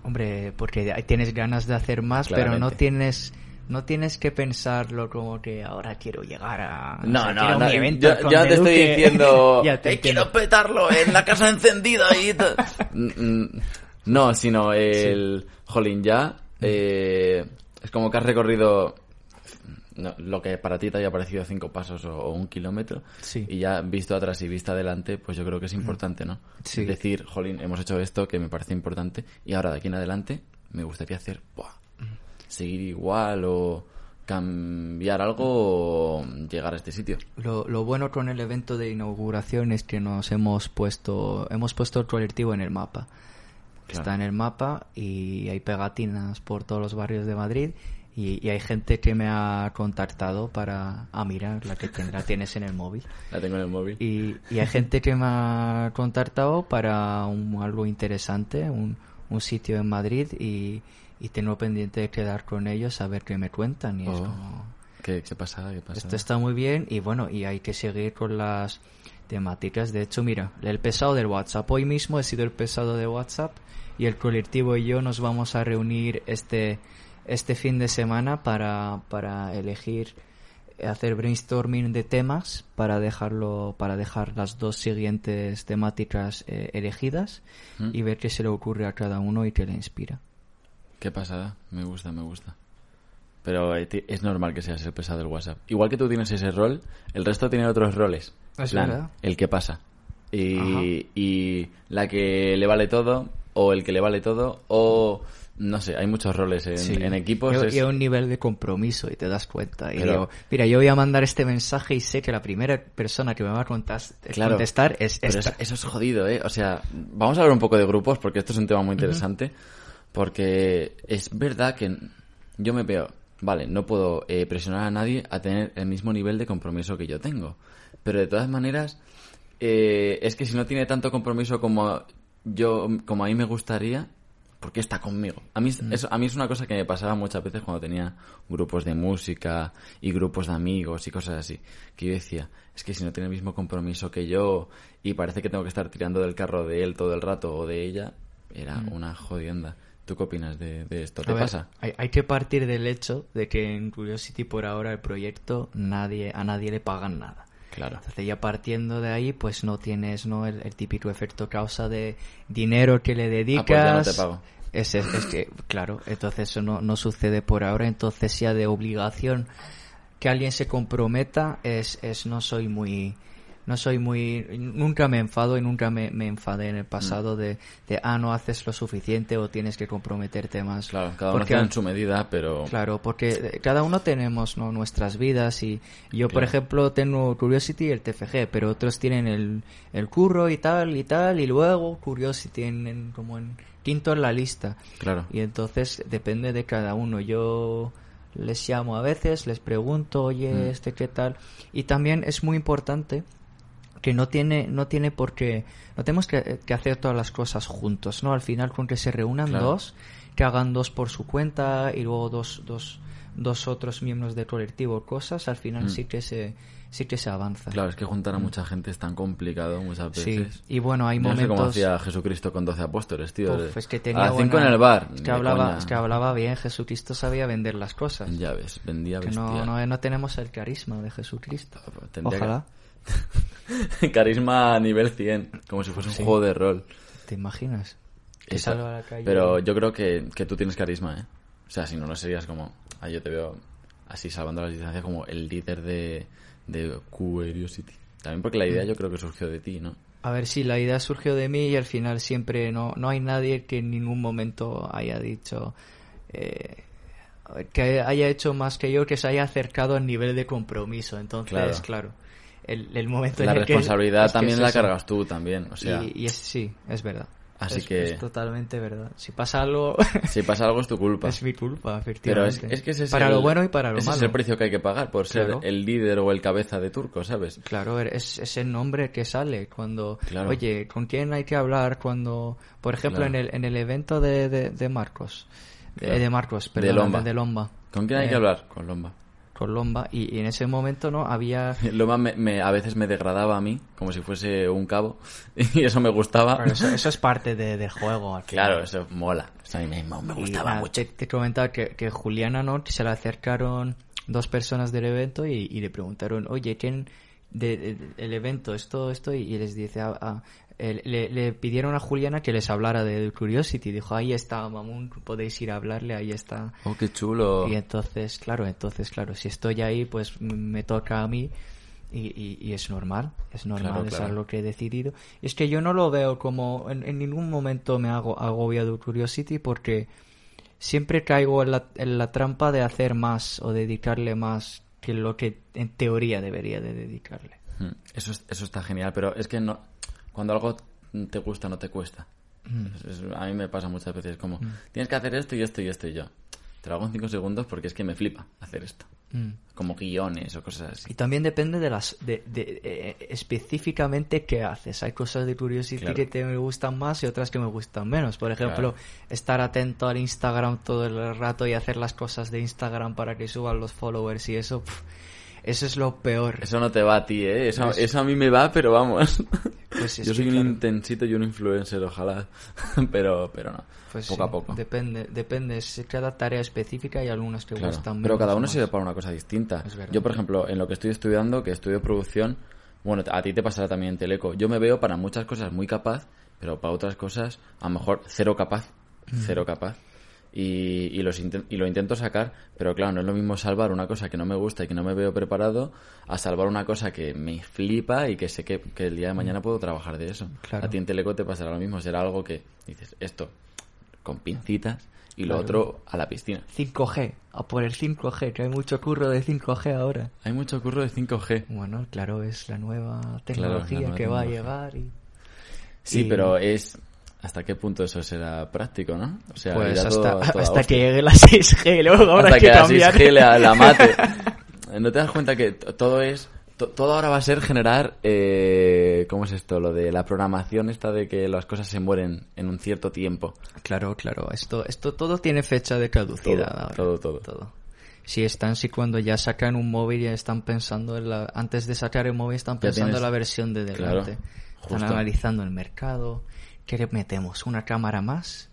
[SPEAKER 3] hombre, porque tienes ganas de hacer más, pero no tienes no tienes que pensarlo como que ahora quiero llegar a
[SPEAKER 2] No, no, no.
[SPEAKER 3] mi evento
[SPEAKER 2] Yo, yo te estoy diciendo,
[SPEAKER 3] Ya te
[SPEAKER 2] "Eh, quiero petarlo en la casa encendida y tal". Mm, mm, No, sino el, jolín, ya, eh, es como que has recorrido no, lo que para ti te haya parecido cinco pasos o, o un kilómetro
[SPEAKER 3] Sí.
[SPEAKER 2] y ya visto atrás y vista adelante, pues yo creo que es importante, ¿no?
[SPEAKER 3] Sí.
[SPEAKER 2] Es decir, jolín, hemos hecho esto que me parece importante y ahora de aquí en adelante me gustaría hacer, buah, seguir igual o cambiar algo o llegar a este sitio.
[SPEAKER 3] Lo, lo bueno con el evento de inauguración es que nos hemos puesto hemos puesto el colectivo en el mapa.
[SPEAKER 2] Claro.
[SPEAKER 3] Está en el mapa y hay pegatinas por todos los barrios de Madrid y, y hay gente que me ha contactado para ah mira la que ten- la tienes en el móvil
[SPEAKER 2] La tengo en el móvil.
[SPEAKER 3] y, y hay gente que me ha contactado para un, algo interesante un, un sitio en Madrid y, y tengo pendiente de quedar con ellos a ver qué me cuentan y es
[SPEAKER 2] Oh.
[SPEAKER 3] como
[SPEAKER 2] ¿Qué, qué? ¿Qué pasa?
[SPEAKER 3] esto está muy bien y bueno, y hay que seguir con las temáticas. De hecho, mira, el pesado del WhatsApp. Hoy mismo he sido el pesado de WhatsApp y el colectivo y yo nos vamos a reunir este, este fin de semana para, para elegir hacer brainstorming de temas para dejarlo para dejar las dos siguientes temáticas eh, elegidas
[SPEAKER 2] ¿Mm?
[SPEAKER 3] y ver qué se le ocurre a cada uno y qué le inspira
[SPEAKER 2] ¿Qué pasa? Me gusta, me gusta. Pero eh, es normal que seas el pesado del WhatsApp. Igual que tú tienes ese rol, el resto tiene otros roles.
[SPEAKER 3] Es
[SPEAKER 2] Plan,
[SPEAKER 3] verdad.
[SPEAKER 2] El que pasa. Y, y la que le vale todo, o el que le vale todo, o no sé, hay muchos roles en,
[SPEAKER 3] Sí.
[SPEAKER 2] en equipos.
[SPEAKER 3] Y,
[SPEAKER 2] es-
[SPEAKER 3] y a un nivel de compromiso y te das cuenta. Y
[SPEAKER 2] Pero-
[SPEAKER 3] digo, mira, yo voy a mandar este mensaje y sé que la primera persona que me va a contas-
[SPEAKER 2] Claro.
[SPEAKER 3] contestar es
[SPEAKER 2] Pero
[SPEAKER 3] esta.
[SPEAKER 2] eso, eso es jodido, ¿eh? O sea, vamos a hablar un poco de grupos porque esto es un tema muy interesante. Porque es verdad que yo me veo, vale, no puedo eh, presionar a nadie a tener el mismo nivel de compromiso que yo tengo. Pero de todas maneras, eh, es que si no tiene tanto compromiso como yo, como a mí me gustaría, ¿por qué está conmigo? A mí, es- eso, a mí es una cosa que me pasaba muchas veces cuando tenía grupos de música y grupos de amigos y cosas así. Que yo decía, es que si no tiene el mismo compromiso que yo y parece que tengo que estar tirando del carro de él todo el rato o de ella, era una jodienda. ¿Tú qué opinas de, de esto?
[SPEAKER 3] A
[SPEAKER 2] ¿Te
[SPEAKER 3] ver,
[SPEAKER 2] pasa?
[SPEAKER 3] Hay, hay que partir del hecho de que en Curiosity por ahora el proyecto nadie a nadie le pagan nada.
[SPEAKER 2] Claro.
[SPEAKER 3] Entonces ya partiendo de ahí, pues no tienes no el, el típico efecto causa de dinero que le dedicas.
[SPEAKER 2] Ah, pues ya no te pago.
[SPEAKER 3] Es, es- es que, claro, entonces eso no, no sucede por ahora. Entonces ya de obligación que alguien se comprometa es, es no soy muy no soy muy nunca me enfado y nunca me, me enfadé en el pasado de, de ah no haces lo suficiente o tienes que comprometerte más
[SPEAKER 2] Claro, cada uno
[SPEAKER 3] Porque
[SPEAKER 2] tiene
[SPEAKER 3] al-
[SPEAKER 2] en su medida, pero...
[SPEAKER 3] Claro, porque eh, cada uno tenemos ¿no? nuestras vidas y yo, por ejemplo, tengo Curiosity y el TFG, pero otros tienen el, el curro y tal y tal y luego Curiosity en, en- como en quinto en la lista.
[SPEAKER 2] Claro.
[SPEAKER 3] Y entonces depende de cada uno. Yo les llamo a veces, les pregunto, oye,
[SPEAKER 2] Mm.
[SPEAKER 3] este qué tal. Y también es muy importante que no tiene, no tiene por qué, no tenemos que, que hacer todas las cosas juntos, ¿no? Al final con que se reúnan
[SPEAKER 2] Claro.
[SPEAKER 3] dos, que hagan dos por su cuenta y luego dos, dos, dos otros miembros del colectivo cosas, al final
[SPEAKER 2] Mm.
[SPEAKER 3] sí que se, sí que se avanza.
[SPEAKER 2] Claro, es que juntar a mucha gente es tan complicado muchas
[SPEAKER 3] Sí,
[SPEAKER 2] veces.
[SPEAKER 3] y bueno, hay
[SPEAKER 2] Yo no sé cómo
[SPEAKER 3] momentos...
[SPEAKER 2] hacía Jesucristo con 12 apóstoles, tío.
[SPEAKER 3] Uf, es que tenía
[SPEAKER 2] a las 5
[SPEAKER 3] buena-
[SPEAKER 2] en el bar.
[SPEAKER 3] Es que, hablaba,
[SPEAKER 2] coña.
[SPEAKER 3] es que hablaba bien, Jesucristo sabía vender las cosas.
[SPEAKER 2] Ya ves, vendía
[SPEAKER 3] Que no, no, no tenemos el carisma de Jesucristo.
[SPEAKER 2] Tendría que-
[SPEAKER 3] Ojalá.
[SPEAKER 2] Carisma a nivel 100, como si fuese un
[SPEAKER 3] Sí.
[SPEAKER 2] juego de rol.
[SPEAKER 3] ¿Te imaginas? Que a la calle.
[SPEAKER 2] Pero yo creo que, que tú tienes carisma, ¿eh? O sea, si no, no serías como... Ah, yo te veo así salvando las distancias como el líder de, de Curiosity. También porque la
[SPEAKER 3] Mm.
[SPEAKER 2] idea yo creo que surgió de ti, ¿no?
[SPEAKER 3] A ver si la idea surgió de mí y al final siempre no, no hay nadie que en ningún momento haya dicho eh, que haya hecho más que yo, que se haya acercado al nivel de compromiso. Entonces,
[SPEAKER 2] Claro.
[SPEAKER 3] claro, el, el momento
[SPEAKER 2] La
[SPEAKER 3] en el que-
[SPEAKER 2] responsabilidad
[SPEAKER 3] es que
[SPEAKER 2] también
[SPEAKER 3] es
[SPEAKER 2] la
[SPEAKER 3] eso.
[SPEAKER 2] cargas tú también, o sea...
[SPEAKER 3] y, y es, sí, es verdad.
[SPEAKER 2] Así
[SPEAKER 3] Es-
[SPEAKER 2] que-
[SPEAKER 3] es totalmente verdad. Si pasa algo,
[SPEAKER 2] Si pasa algo es tu culpa.
[SPEAKER 3] es mi culpa,
[SPEAKER 2] Pero es, que ese es
[SPEAKER 3] para
[SPEAKER 2] el-
[SPEAKER 3] lo bueno y para lo
[SPEAKER 2] ese
[SPEAKER 3] malo.
[SPEAKER 2] es el precio que hay que pagar por ser el líder o el cabeza de turco, ¿sabes?
[SPEAKER 3] Claro, es, es el nombre que sale cuando,
[SPEAKER 2] Claro.
[SPEAKER 3] oye, ¿con quién hay que hablar cuando, por ejemplo,
[SPEAKER 2] Claro.
[SPEAKER 3] en, el, en el evento de, de, de Marcos, de- de, Marcos,
[SPEAKER 2] De
[SPEAKER 3] perdón,
[SPEAKER 2] Lomba.
[SPEAKER 3] de Lomba,
[SPEAKER 2] ¿Con quién hay
[SPEAKER 3] Eh,
[SPEAKER 2] que hablar? Con Lomba.
[SPEAKER 3] Con Lomba, y, y en ese momento, ¿no? Había,
[SPEAKER 2] Lomba me, me- a veces me degradaba a mí, como si fuese un cabo, y eso me gustaba.
[SPEAKER 3] Eso, eso es parte de- del juego. al final.
[SPEAKER 2] Claro, eso mola. Eso a mí me, me
[SPEAKER 3] Y
[SPEAKER 2] gustaba
[SPEAKER 3] nada,
[SPEAKER 2] mucho.
[SPEAKER 3] Te, te comentaba que, que Juliana, ¿no? Se le acercaron dos personas del evento y, y le preguntaron, oye, ¿quién de- de- el evento, esto, esto? Y, les dice, eh, le, le pidieron a Juliana que les hablara de Curiosity. Dijo, ahí está, Mamun, podéis ir a hablarle, ahí está.
[SPEAKER 2] Oh, qué chulo.
[SPEAKER 3] Y entonces, claro, entonces, claro, si estoy ahí, pues me toca a mí. Y, y- y es normal, es normal,
[SPEAKER 2] Claro,
[SPEAKER 3] es
[SPEAKER 2] claro.
[SPEAKER 3] algo que he decidido. Es que yo no lo veo como, en, en ningún momento me hago agobiado Curiosity porque siempre caigo en la, en la trampa de hacer más o dedicarle más que lo que en teoría debería de dedicarle.
[SPEAKER 2] Mm, Eso, es- eso está genial, pero es que no cuando algo te gusta no te cuesta.
[SPEAKER 3] Mm.
[SPEAKER 2] Es- es- a mí me pasa muchas veces como, tienes que hacer esto y esto y esto y yo. Te lo hago en cinco segundos porque es que me flipa hacer esto.
[SPEAKER 3] Mm.
[SPEAKER 2] Como guiones o cosas así.
[SPEAKER 3] Y también depende de las de, de, eh, específicamente qué haces. Hay cosas de Curiosity
[SPEAKER 2] Claro.
[SPEAKER 3] que te me gustan más y otras que me gustan menos. Por ejemplo,
[SPEAKER 2] Claro.
[SPEAKER 3] estar atento al Instagram todo el rato y hacer las cosas de Instagram para que suban los followers y eso, eso es lo peor.
[SPEAKER 2] Eso no te va a ti, ¿eh? Eso,
[SPEAKER 3] Pues-
[SPEAKER 2] eso a mí me va, pero vamos.
[SPEAKER 3] Pues es
[SPEAKER 2] Yo soy un
[SPEAKER 3] claro,
[SPEAKER 2] intensito y un influencer, ojalá. pero, pero no.
[SPEAKER 3] pues
[SPEAKER 2] poco
[SPEAKER 3] sí,
[SPEAKER 2] a poco.
[SPEAKER 3] Depende, depende. Es cada tarea específica y algunas que
[SPEAKER 2] Claro,
[SPEAKER 3] gustan
[SPEAKER 2] pero cada uno sirve para una cosa distinta. Yo, por ejemplo, en lo que estoy estudiando, que estudio producción, bueno, a ti te pasará también en Teleco. Yo me veo para muchas cosas muy capaz, pero para otras cosas, a lo mejor cero capaz.
[SPEAKER 3] Mm.
[SPEAKER 2] Cero capaz. Y, y, los y lo intento sacar, pero claro, no es lo mismo salvar una cosa que no me gusta y que no me veo preparado a salvar una cosa que me flipa y que sé que, que el día de mañana puedo trabajar de eso.
[SPEAKER 3] Claro.
[SPEAKER 2] A ti en Teleco te pasará lo mismo, será algo que dices, esto con pincitas y lo
[SPEAKER 3] Claro.
[SPEAKER 2] otro a la piscina.
[SPEAKER 3] 5G, a por el 5G, que hay mucho curro de 5G ahora.
[SPEAKER 2] Hay mucho curro de 5G.
[SPEAKER 3] Bueno, claro, es la nueva
[SPEAKER 2] Claro,
[SPEAKER 3] tecnología
[SPEAKER 2] la nueva
[SPEAKER 3] que va a llegar y...
[SPEAKER 2] Sí,
[SPEAKER 3] y-
[SPEAKER 2] pero es hasta qué punto eso será práctico, ¿no? O sea,
[SPEAKER 3] Pues hasta,
[SPEAKER 2] todo
[SPEAKER 3] que llegue la 6G, luego
[SPEAKER 2] hasta
[SPEAKER 3] que,
[SPEAKER 2] que la
[SPEAKER 3] cambiar.
[SPEAKER 2] 6G la, la mate. ¿No te das cuenta que todo es to- todo ahora va a ser generar eh, ¿cómo es esto? Lo de la programación esta de que las cosas se mueren en un cierto tiempo.
[SPEAKER 3] Claro, claro, esto, esto todo tiene fecha de caducidad
[SPEAKER 2] Todo,
[SPEAKER 3] ahora.
[SPEAKER 2] todo, todo.
[SPEAKER 3] todo. Si están, si cuando ya sacan un móvil ya están pensando en la, antes de sacar el móvil están pensando en la versión de
[SPEAKER 2] Claro,
[SPEAKER 3] delante.
[SPEAKER 2] justo.
[SPEAKER 3] están analizando el mercado. ¿Qué le metemos? ¿Una cámara más?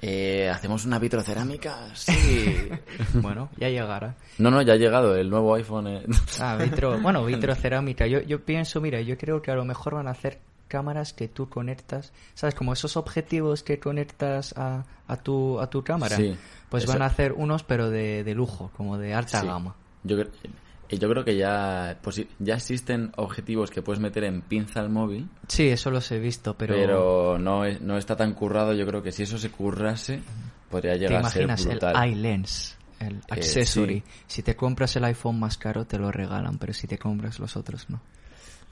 [SPEAKER 2] Eh, ¿Hacemos una vitrocerámica? Sí.
[SPEAKER 3] bueno, ya llegará.
[SPEAKER 2] no, no, ya ha llegado el nuevo iPhone. eh.
[SPEAKER 3] Ah, vitro, bueno, vitrocerámica. Yo, yo pienso, mira, yo creo que a lo mejor van a hacer cámaras que tú conectas, ¿sabes? Como esos objetivos que conectas a, a, tu, a tu cámara.
[SPEAKER 2] Sí,
[SPEAKER 3] pues
[SPEAKER 2] eso-
[SPEAKER 3] van a hacer unos, pero de, de lujo, como de alta
[SPEAKER 2] Sí.
[SPEAKER 3] gama.
[SPEAKER 2] Yo, cre- eh, yo creo que ya, pues, ya existen objetivos que puedes meter en pinza al móvil,
[SPEAKER 3] Sí, eso los he visto, pero,
[SPEAKER 2] pero, no, no está tan currado. Yo creo que si eso se currase, podría
[SPEAKER 3] ¿te
[SPEAKER 2] llegar a ser
[SPEAKER 3] imaginas el
[SPEAKER 2] brutal.
[SPEAKER 3] iLens?
[SPEAKER 2] Eh,
[SPEAKER 3] El accessory.
[SPEAKER 2] sí.
[SPEAKER 3] Si te compras el iPhone más caro, te lo regalan, pero si te compras los otros, no.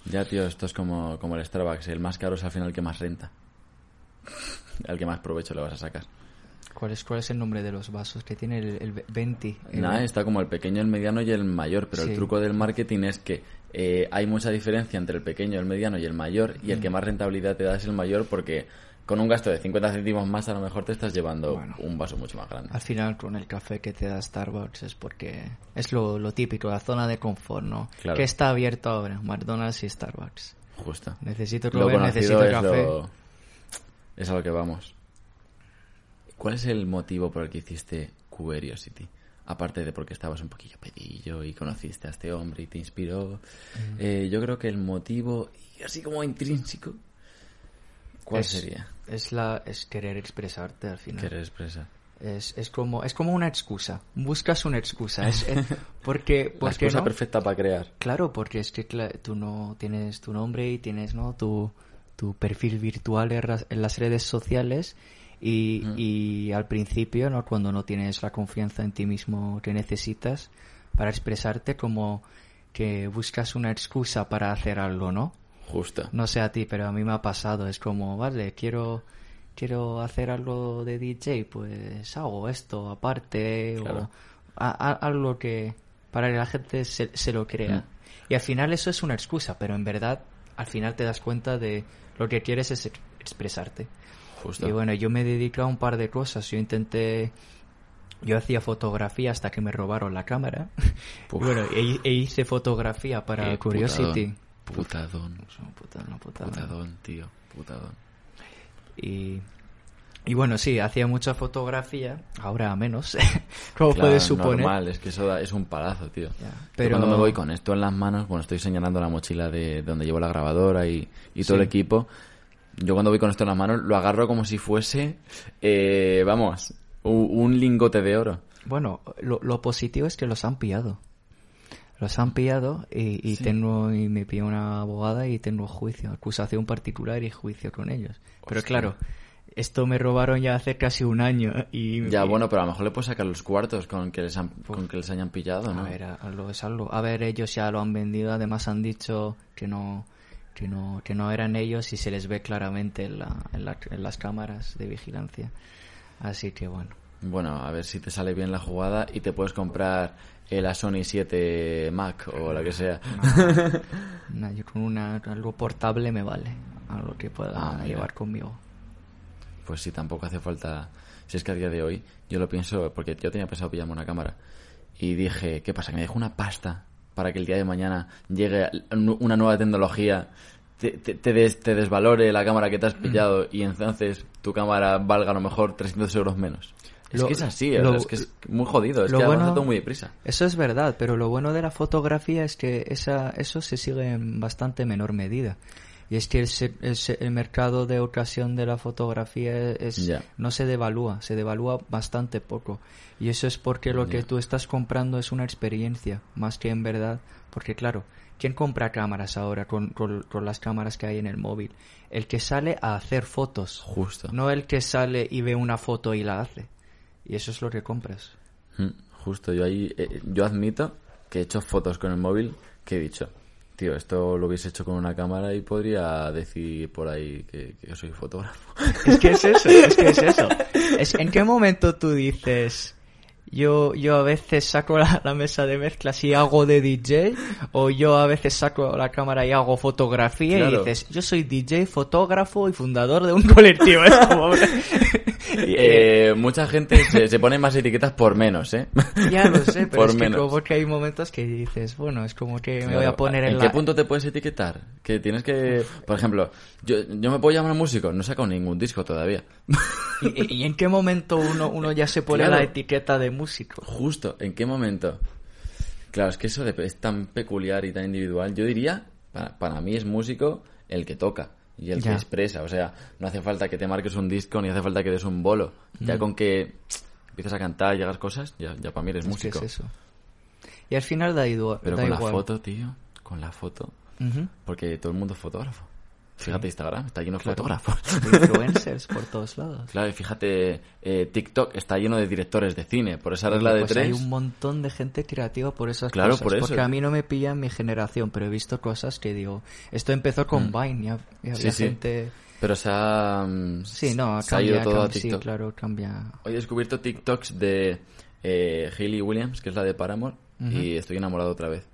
[SPEAKER 2] Ya, tío, esto es como, como el Starbucks. El más caro es al final el que más renta. Al que más provecho le vas a sacar.
[SPEAKER 3] ¿Cuál es, ¿Cuál es el nombre de los vasos? Que tiene el, el 20. el-
[SPEAKER 2] Nada, está como el pequeño, el mediano y el mayor, pero
[SPEAKER 3] Sí.
[SPEAKER 2] el truco del marketing es que eh, hay mucha diferencia entre el pequeño, el mediano y el mayor, y
[SPEAKER 3] Mm.
[SPEAKER 2] el que más rentabilidad te da es el mayor porque con un gasto de 50 céntimos más a lo mejor te estás llevando
[SPEAKER 3] Bueno.
[SPEAKER 2] un vaso mucho más grande.
[SPEAKER 3] Al final, con el café que te da Starbucks es porque es lo, lo típico, la zona de confort, ¿no?
[SPEAKER 2] Claro.
[SPEAKER 3] ¿Qué está abierto ahora? McDonald's y Starbucks.
[SPEAKER 2] Justo.
[SPEAKER 3] Necesito comer, necesito
[SPEAKER 2] es,
[SPEAKER 3] café.
[SPEAKER 2] lo... es a lo que vamos. ¿Cuál es el motivo por el que hiciste Curiosity? Aparte de porque estabas un poquillo pedillo y conociste a este hombre y te inspiró. Eh, yo creo que el motivo, y así como intrínseco, ¿cuál
[SPEAKER 3] es,
[SPEAKER 2] sería?
[SPEAKER 3] Es, la, es querer expresarte al final.
[SPEAKER 2] Querer expresar.
[SPEAKER 3] Es, es, como, es como una excusa. Buscas una excusa. Es, es- porque,
[SPEAKER 2] La
[SPEAKER 3] porque
[SPEAKER 2] excusa
[SPEAKER 3] no?
[SPEAKER 2] perfecta para crear.
[SPEAKER 3] Claro, porque es que tú no tienes tu nombre y tienes no tu, tu perfil virtual en las redes sociales y, y al principio, ¿no? cuando no tienes la confianza en ti mismo que necesitas para expresarte, como que buscas una excusa para hacer algo, ¿no?
[SPEAKER 2] Justo.
[SPEAKER 3] No sé a ti, pero a mí me ha pasado. Es como, vale, quiero quiero hacer algo de DJ, pues hago esto aparte
[SPEAKER 2] Claro.
[SPEAKER 3] o a- a- algo que para que la gente se, se lo crea.
[SPEAKER 2] Mm.
[SPEAKER 3] Y al final eso es una excusa, pero en verdad al final te das cuenta de lo que quieres es ex- expresarte.
[SPEAKER 2] Justo.
[SPEAKER 3] Y bueno, yo me dedico a un par de cosas. Yo intenté yo hacía fotografía hasta que me robaron la cámara.
[SPEAKER 2] Puf.
[SPEAKER 3] bueno, e, e hice fotografía para
[SPEAKER 2] Qué
[SPEAKER 3] Curiosity.
[SPEAKER 2] Putadón.
[SPEAKER 3] Putada, una putada.
[SPEAKER 2] Putadón, tío. Putadón.
[SPEAKER 3] Y, y bueno, sí, hacía mucha fotografía, ahora menos, como
[SPEAKER 2] Claro,
[SPEAKER 3] puedes suponer.
[SPEAKER 2] normal, es que eso da- es un palazo, tío. Yo
[SPEAKER 3] Pero
[SPEAKER 2] cuando me voy con esto en las manos, bueno, estoy señalando la mochila de donde llevo la grabadora y, y todo
[SPEAKER 3] Sí.
[SPEAKER 2] el equipo. Yo cuando voy con esto en las manos lo agarro como si fuese, eh, vamos, un lingote de oro.
[SPEAKER 3] Bueno, lo, lo positivo es que los han pillado. Los han pillado y, y tengo y me pilló una abogada y tengo juicio, acusación particular y juicio con ellos. Pero claro, esto me robaron ya hace casi un año y
[SPEAKER 2] Ya,
[SPEAKER 3] y-
[SPEAKER 2] bueno, pero a lo mejor le puedes sacar los cuartos con que les, han- con que les hayan pillado, ¿no?
[SPEAKER 3] A ver, a- algo es algo. A ver, ellos ya lo han vendido, además han dicho que no que no que no eran ellos y se les ve claramente en, la- en la- en las cámaras de vigilancia. Así que bueno.
[SPEAKER 2] Bueno, a ver si te sale bien la jugada y te puedes comprar el Sony 7 Mac o la que sea.
[SPEAKER 3] Nah, yo con una algo portable me vale, algo que pueda
[SPEAKER 2] Ah,
[SPEAKER 3] llevar conmigo.
[SPEAKER 2] Pues sí, tampoco hace falta. Si es que a día de hoy, yo lo pienso, porque yo tenía pensado pillarme una cámara. Y dije, ¿qué pasa? Que me dejo una pasta para que el día de mañana llegue una nueva tecnología, te, te, te des- te desvalore la cámara que te has pillado y entonces tu cámara valga a lo mejor 300 euros menos. Es
[SPEAKER 3] Lo-
[SPEAKER 2] que es así,
[SPEAKER 3] lo-
[SPEAKER 2] es que es muy jodido, es
[SPEAKER 3] lo
[SPEAKER 2] que
[SPEAKER 3] bueno-
[SPEAKER 2] todo muy deprisa.
[SPEAKER 3] Eso es verdad, pero lo bueno de la fotografía es que esa, eso se sigue en bastante menor medida. Y es que el, el el mercado de ocasión de la fotografía es, no se devalúa, se devalúa bastante poco. Y eso es porque lo que tú estás comprando es una experiencia, más que en verdad. Porque claro, ¿quién compra cámaras ahora con, con- con las cámaras que hay en el móvil? El que sale a hacer fotos,
[SPEAKER 2] Justo.
[SPEAKER 3] no el que sale y ve una foto y la hace. Y eso es lo que compras.
[SPEAKER 2] Mm, Justo, yo ahí, eh, yo admito que he hecho fotos con el móvil que he dicho, tío, esto lo hubiese hecho con una cámara y podría decir por ahí que, que soy fotógrafo.
[SPEAKER 3] Es que es eso, es que es eso. Es, ¿En qué momento tú dices, yo, yo a veces saco la, la mesa de mezclas y hago de DJ, o yo a veces saco la cámara y hago fotografía y dices, yo soy DJ, fotógrafo y fundador de un colectivo? Es como- eh,
[SPEAKER 2] Eh, mucha gente se, se pone más etiquetas por menos, ¿eh?
[SPEAKER 3] ya lo sé, pero
[SPEAKER 2] por
[SPEAKER 3] es que
[SPEAKER 2] menos.
[SPEAKER 3] como que hay momentos que dices, bueno, es como que me voy a poner en,
[SPEAKER 2] ¿En
[SPEAKER 3] la...
[SPEAKER 2] qué punto te puedes etiquetar? Que tienes que... Por ejemplo, yo, yo me puedo llamar músico, no he sacado ningún disco todavía.
[SPEAKER 3] ¿Y, en qué momento uno, uno ya se pone
[SPEAKER 2] Claro.
[SPEAKER 3] la etiqueta de músico?
[SPEAKER 2] Justo, ¿en qué momento? Claro, es que eso es tan peculiar y tan individual. Yo diría, para, para mí es músico el que toca y el
[SPEAKER 3] Ya.
[SPEAKER 2] que expresa. O sea, no hace falta que te marques un disco ni hace falta que des un bolo. Ya
[SPEAKER 3] Mm.
[SPEAKER 2] con que empiezas a cantar y hagas cosas, ya, ya para mí eres
[SPEAKER 3] Es que
[SPEAKER 2] músico.
[SPEAKER 3] es eso. Y al final da, idu-
[SPEAKER 2] Pero
[SPEAKER 3] da
[SPEAKER 2] con
[SPEAKER 3] igual.
[SPEAKER 2] la foto, tío, con la foto, porque todo el mundo es fotógrafo. Fíjate Instagram, está lleno de
[SPEAKER 3] Claro.
[SPEAKER 2] fotógrafos.
[SPEAKER 3] Influencers por todos lados.
[SPEAKER 2] Claro, y fíjate, eh, TikTok está lleno de directores de cine. Por esa regla de
[SPEAKER 3] Pues
[SPEAKER 2] tres.
[SPEAKER 3] hay un montón de gente creativa por esas
[SPEAKER 2] Claro,
[SPEAKER 3] cosas.
[SPEAKER 2] por eso.
[SPEAKER 3] Porque a mí no me pilla en mi generación, pero he visto cosas que digo, esto empezó con Vine y, hab- y había
[SPEAKER 2] Mm. Sí, sí.
[SPEAKER 3] gente...
[SPEAKER 2] Pero se ha. mm,
[SPEAKER 3] Sí, no,
[SPEAKER 2] se ha
[SPEAKER 3] cambia,
[SPEAKER 2] ido todo a
[SPEAKER 3] cam- sí, claro, cambia.
[SPEAKER 2] Hoy he descubierto TikToks de eh, Hayley Williams, que es la de Paramore, y estoy enamorado otra vez.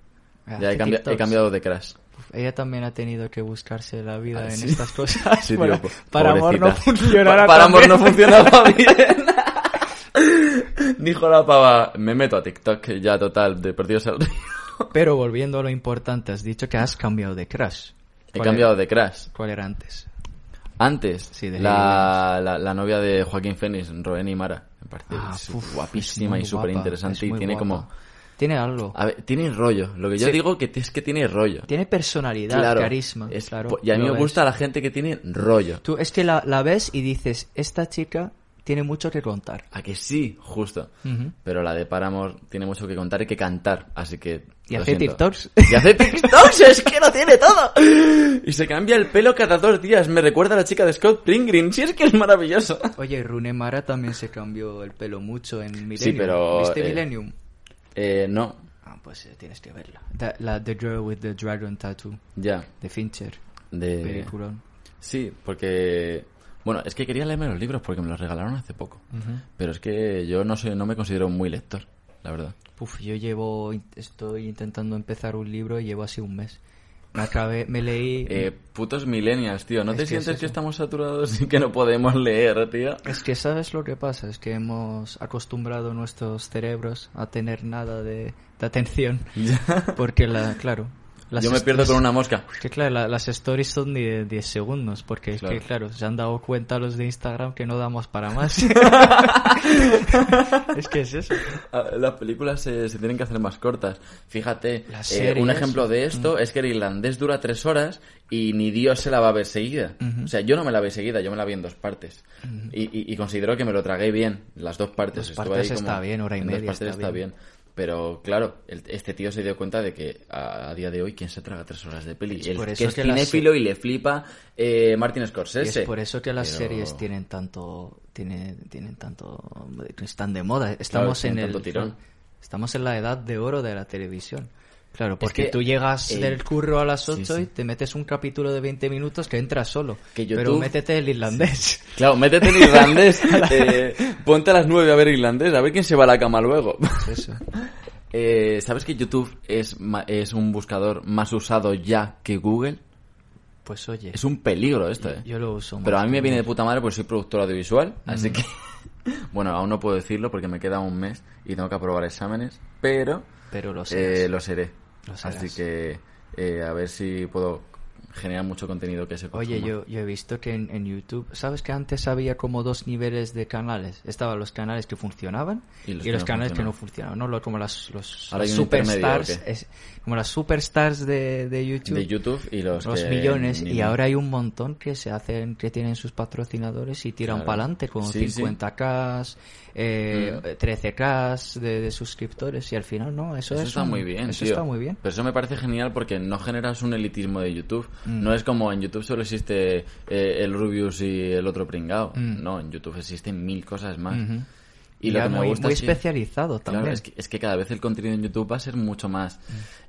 [SPEAKER 2] Ya
[SPEAKER 3] Hace
[SPEAKER 2] he, cambia- he cambiado de crash.
[SPEAKER 3] Ella también ha tenido que buscarse la vida
[SPEAKER 2] Ah,
[SPEAKER 3] en
[SPEAKER 2] sí.
[SPEAKER 3] estas cosas.
[SPEAKER 2] Sí, tío,
[SPEAKER 3] para, amor no
[SPEAKER 2] Pa- Para amor no funcionaba bien. Dijo la pava, me meto a TikTok ya total, de perdidos al río.
[SPEAKER 3] Pero volviendo a lo importante, has dicho que has cambiado de crush.
[SPEAKER 2] He
[SPEAKER 3] ¿Cuál
[SPEAKER 2] cambiado
[SPEAKER 3] era-
[SPEAKER 2] de crash.
[SPEAKER 3] ¿Cuál era antes?
[SPEAKER 2] Antes,
[SPEAKER 3] Sí, de
[SPEAKER 2] la, la, la novia de Joaquín Fénix, Roeni Mara, me parece
[SPEAKER 3] Ah, uf,
[SPEAKER 2] guapísima y súper interesante
[SPEAKER 3] es
[SPEAKER 2] y tiene
[SPEAKER 3] guapa.
[SPEAKER 2] como...
[SPEAKER 3] Tiene algo.
[SPEAKER 2] A ver, tiene rollo. Lo que yo
[SPEAKER 3] Sí.
[SPEAKER 2] digo que es que tiene rollo.
[SPEAKER 3] Tiene personalidad,
[SPEAKER 2] Claro,
[SPEAKER 3] carisma.
[SPEAKER 2] es
[SPEAKER 3] claro,
[SPEAKER 2] y a mí me
[SPEAKER 3] ves.
[SPEAKER 2] gusta la gente que tiene rollo.
[SPEAKER 3] Tú es que la, la ves y dices, esta chica tiene mucho que contar.
[SPEAKER 2] A que sí, justo.
[SPEAKER 3] Ujú.
[SPEAKER 2] Pero la de Paramore tiene mucho que contar y que cantar, así que...
[SPEAKER 3] Y hace
[SPEAKER 2] siento.
[SPEAKER 3] TikToks.
[SPEAKER 2] Y hace TikToks, es que lo tiene todo. Y se cambia el pelo cada dos días. Me recuerda a la chica de Scott Pilgrim. Sí, es que es maravilloso.
[SPEAKER 3] Oye, Rune Mara también se cambió el pelo mucho en Millennium.
[SPEAKER 2] Sí, pero,
[SPEAKER 3] ¿Viste
[SPEAKER 2] eh,
[SPEAKER 3] Millennium?
[SPEAKER 2] Eh, no,
[SPEAKER 3] Ah, pues eh, tienes que verla. Da- la The Girl with the Dragon Tattoo
[SPEAKER 2] ya.
[SPEAKER 3] de Fincher.
[SPEAKER 2] De...
[SPEAKER 3] Peliculón.
[SPEAKER 2] Sí, porque... Bueno, es que quería leerme los libros porque me los regalaron hace poco. Pero es que yo no soy, no me considero muy lector, la verdad.
[SPEAKER 3] Uf, yo llevo, estoy intentando empezar un libro y llevo así un mes. Me acabé, me leí...
[SPEAKER 2] Eh, putos millennials, tío. ¿No
[SPEAKER 3] Es
[SPEAKER 2] te
[SPEAKER 3] que
[SPEAKER 2] sientes
[SPEAKER 3] es
[SPEAKER 2] que estamos saturados y que no podemos leer, tío?
[SPEAKER 3] Es que sabes lo que pasa, es que hemos acostumbrado nuestros cerebros a tener nada de, de atención. Porque la, claro. Las
[SPEAKER 2] Yo me pierdo con una mosca.
[SPEAKER 3] Que claro, la- las stories son de 10 segundos, porque
[SPEAKER 2] Claro.
[SPEAKER 3] es que claro, se han dado cuenta los de Instagram que no damos para más. es que es eso.
[SPEAKER 2] Ah, Las películas se, se tienen que hacer más cortas. Fíjate, eh, un ejemplo de esto es que el irlandés dura tres horas y ni Dios se la va a ver seguida. O sea, yo no me la vi seguida, yo me la vi en dos partes. y, y- y considero que me lo tragué bien, las dos partes.
[SPEAKER 3] Dos partes
[SPEAKER 2] ahí como-
[SPEAKER 3] está bien, hora y
[SPEAKER 2] en
[SPEAKER 3] media
[SPEAKER 2] Dos partes
[SPEAKER 3] está
[SPEAKER 2] está
[SPEAKER 3] bien.
[SPEAKER 2] bien. Pero claro, el- este tío se dio cuenta de que a, a día de hoy, ¿quién se traga tres horas de peli? El
[SPEAKER 3] por
[SPEAKER 2] que es
[SPEAKER 3] que las-
[SPEAKER 2] cinéfilo y le flipa eh, Martin
[SPEAKER 3] Y
[SPEAKER 2] Scorsese.
[SPEAKER 3] es por eso que las
[SPEAKER 2] Pero-
[SPEAKER 3] series tienen tanto, tienen, tienen tanto, están de moda. Estamos en el,
[SPEAKER 2] tirón.
[SPEAKER 3] estamos en la edad de oro de la televisión. Claro, porque
[SPEAKER 2] que,
[SPEAKER 3] tú llegas
[SPEAKER 2] eh,
[SPEAKER 3] del curro a las 8
[SPEAKER 2] sí,
[SPEAKER 3] y te metes un capítulo de 20 minutos que entras solo.
[SPEAKER 2] Que
[SPEAKER 3] Pero métete el irlandés.
[SPEAKER 2] Claro, métete en irlandés, eh, ponte a las nueve a ver irlandés, a ver quién se va a la cama luego.
[SPEAKER 3] Eso.
[SPEAKER 2] Eh, ¿Sabes que YouTube es, es un buscador más usado ya que Google?
[SPEAKER 3] Pues oye,
[SPEAKER 2] Es un peligro esto, eh.
[SPEAKER 3] yo lo uso
[SPEAKER 2] Pero a mí me viene de puta madre porque soy productor audiovisual, así
[SPEAKER 3] Mm.
[SPEAKER 2] que... Bueno, aún no puedo decirlo porque me queda un mes y tengo que aprobar exámenes, pero
[SPEAKER 3] Pero lo
[SPEAKER 2] eh, lo seré. Así que eh, a ver si puedo generar mucho contenido que se
[SPEAKER 3] Oye,
[SPEAKER 2] consuma.
[SPEAKER 3] yo, yo he visto que en, en YouTube, ¿sabes que antes había como dos niveles de canales? Estaban los canales que funcionaban
[SPEAKER 2] Y
[SPEAKER 3] y
[SPEAKER 2] los
[SPEAKER 3] los,
[SPEAKER 2] que no
[SPEAKER 3] canales que no
[SPEAKER 2] funcionaban.
[SPEAKER 3] funcionaban, ¿no? Como las, los,
[SPEAKER 2] Ahora hay
[SPEAKER 3] superstars, como las superstars de, de YouTube.
[SPEAKER 2] de YouTube y los,
[SPEAKER 3] los
[SPEAKER 2] que
[SPEAKER 3] millones
[SPEAKER 2] ni-
[SPEAKER 3] y ahora hay un montón que se hacen que tienen sus patrocinadores y tiran
[SPEAKER 2] Claro.
[SPEAKER 3] para adelante con
[SPEAKER 2] Sí, sí.
[SPEAKER 3] 50k eh,
[SPEAKER 2] Mm.
[SPEAKER 3] 13k de, de suscriptores y al final no eso,
[SPEAKER 2] Eso
[SPEAKER 3] es
[SPEAKER 2] está
[SPEAKER 3] un-
[SPEAKER 2] muy bien,
[SPEAKER 3] eso
[SPEAKER 2] tío.
[SPEAKER 3] está muy bien
[SPEAKER 2] Pero eso me parece genial porque no generas un elitismo de YouTube.
[SPEAKER 3] Mm.
[SPEAKER 2] No es como en YouTube solo existe eh, el Rubius y el otro pringao.
[SPEAKER 3] Mm.
[SPEAKER 2] No, en YouTube existen mil cosas más. Y lo que me
[SPEAKER 3] muy,
[SPEAKER 2] gusta
[SPEAKER 3] muy
[SPEAKER 2] es que-
[SPEAKER 3] especializado
[SPEAKER 2] Claro,
[SPEAKER 3] también
[SPEAKER 2] es que, es que cada vez el contenido en YouTube va a ser mucho más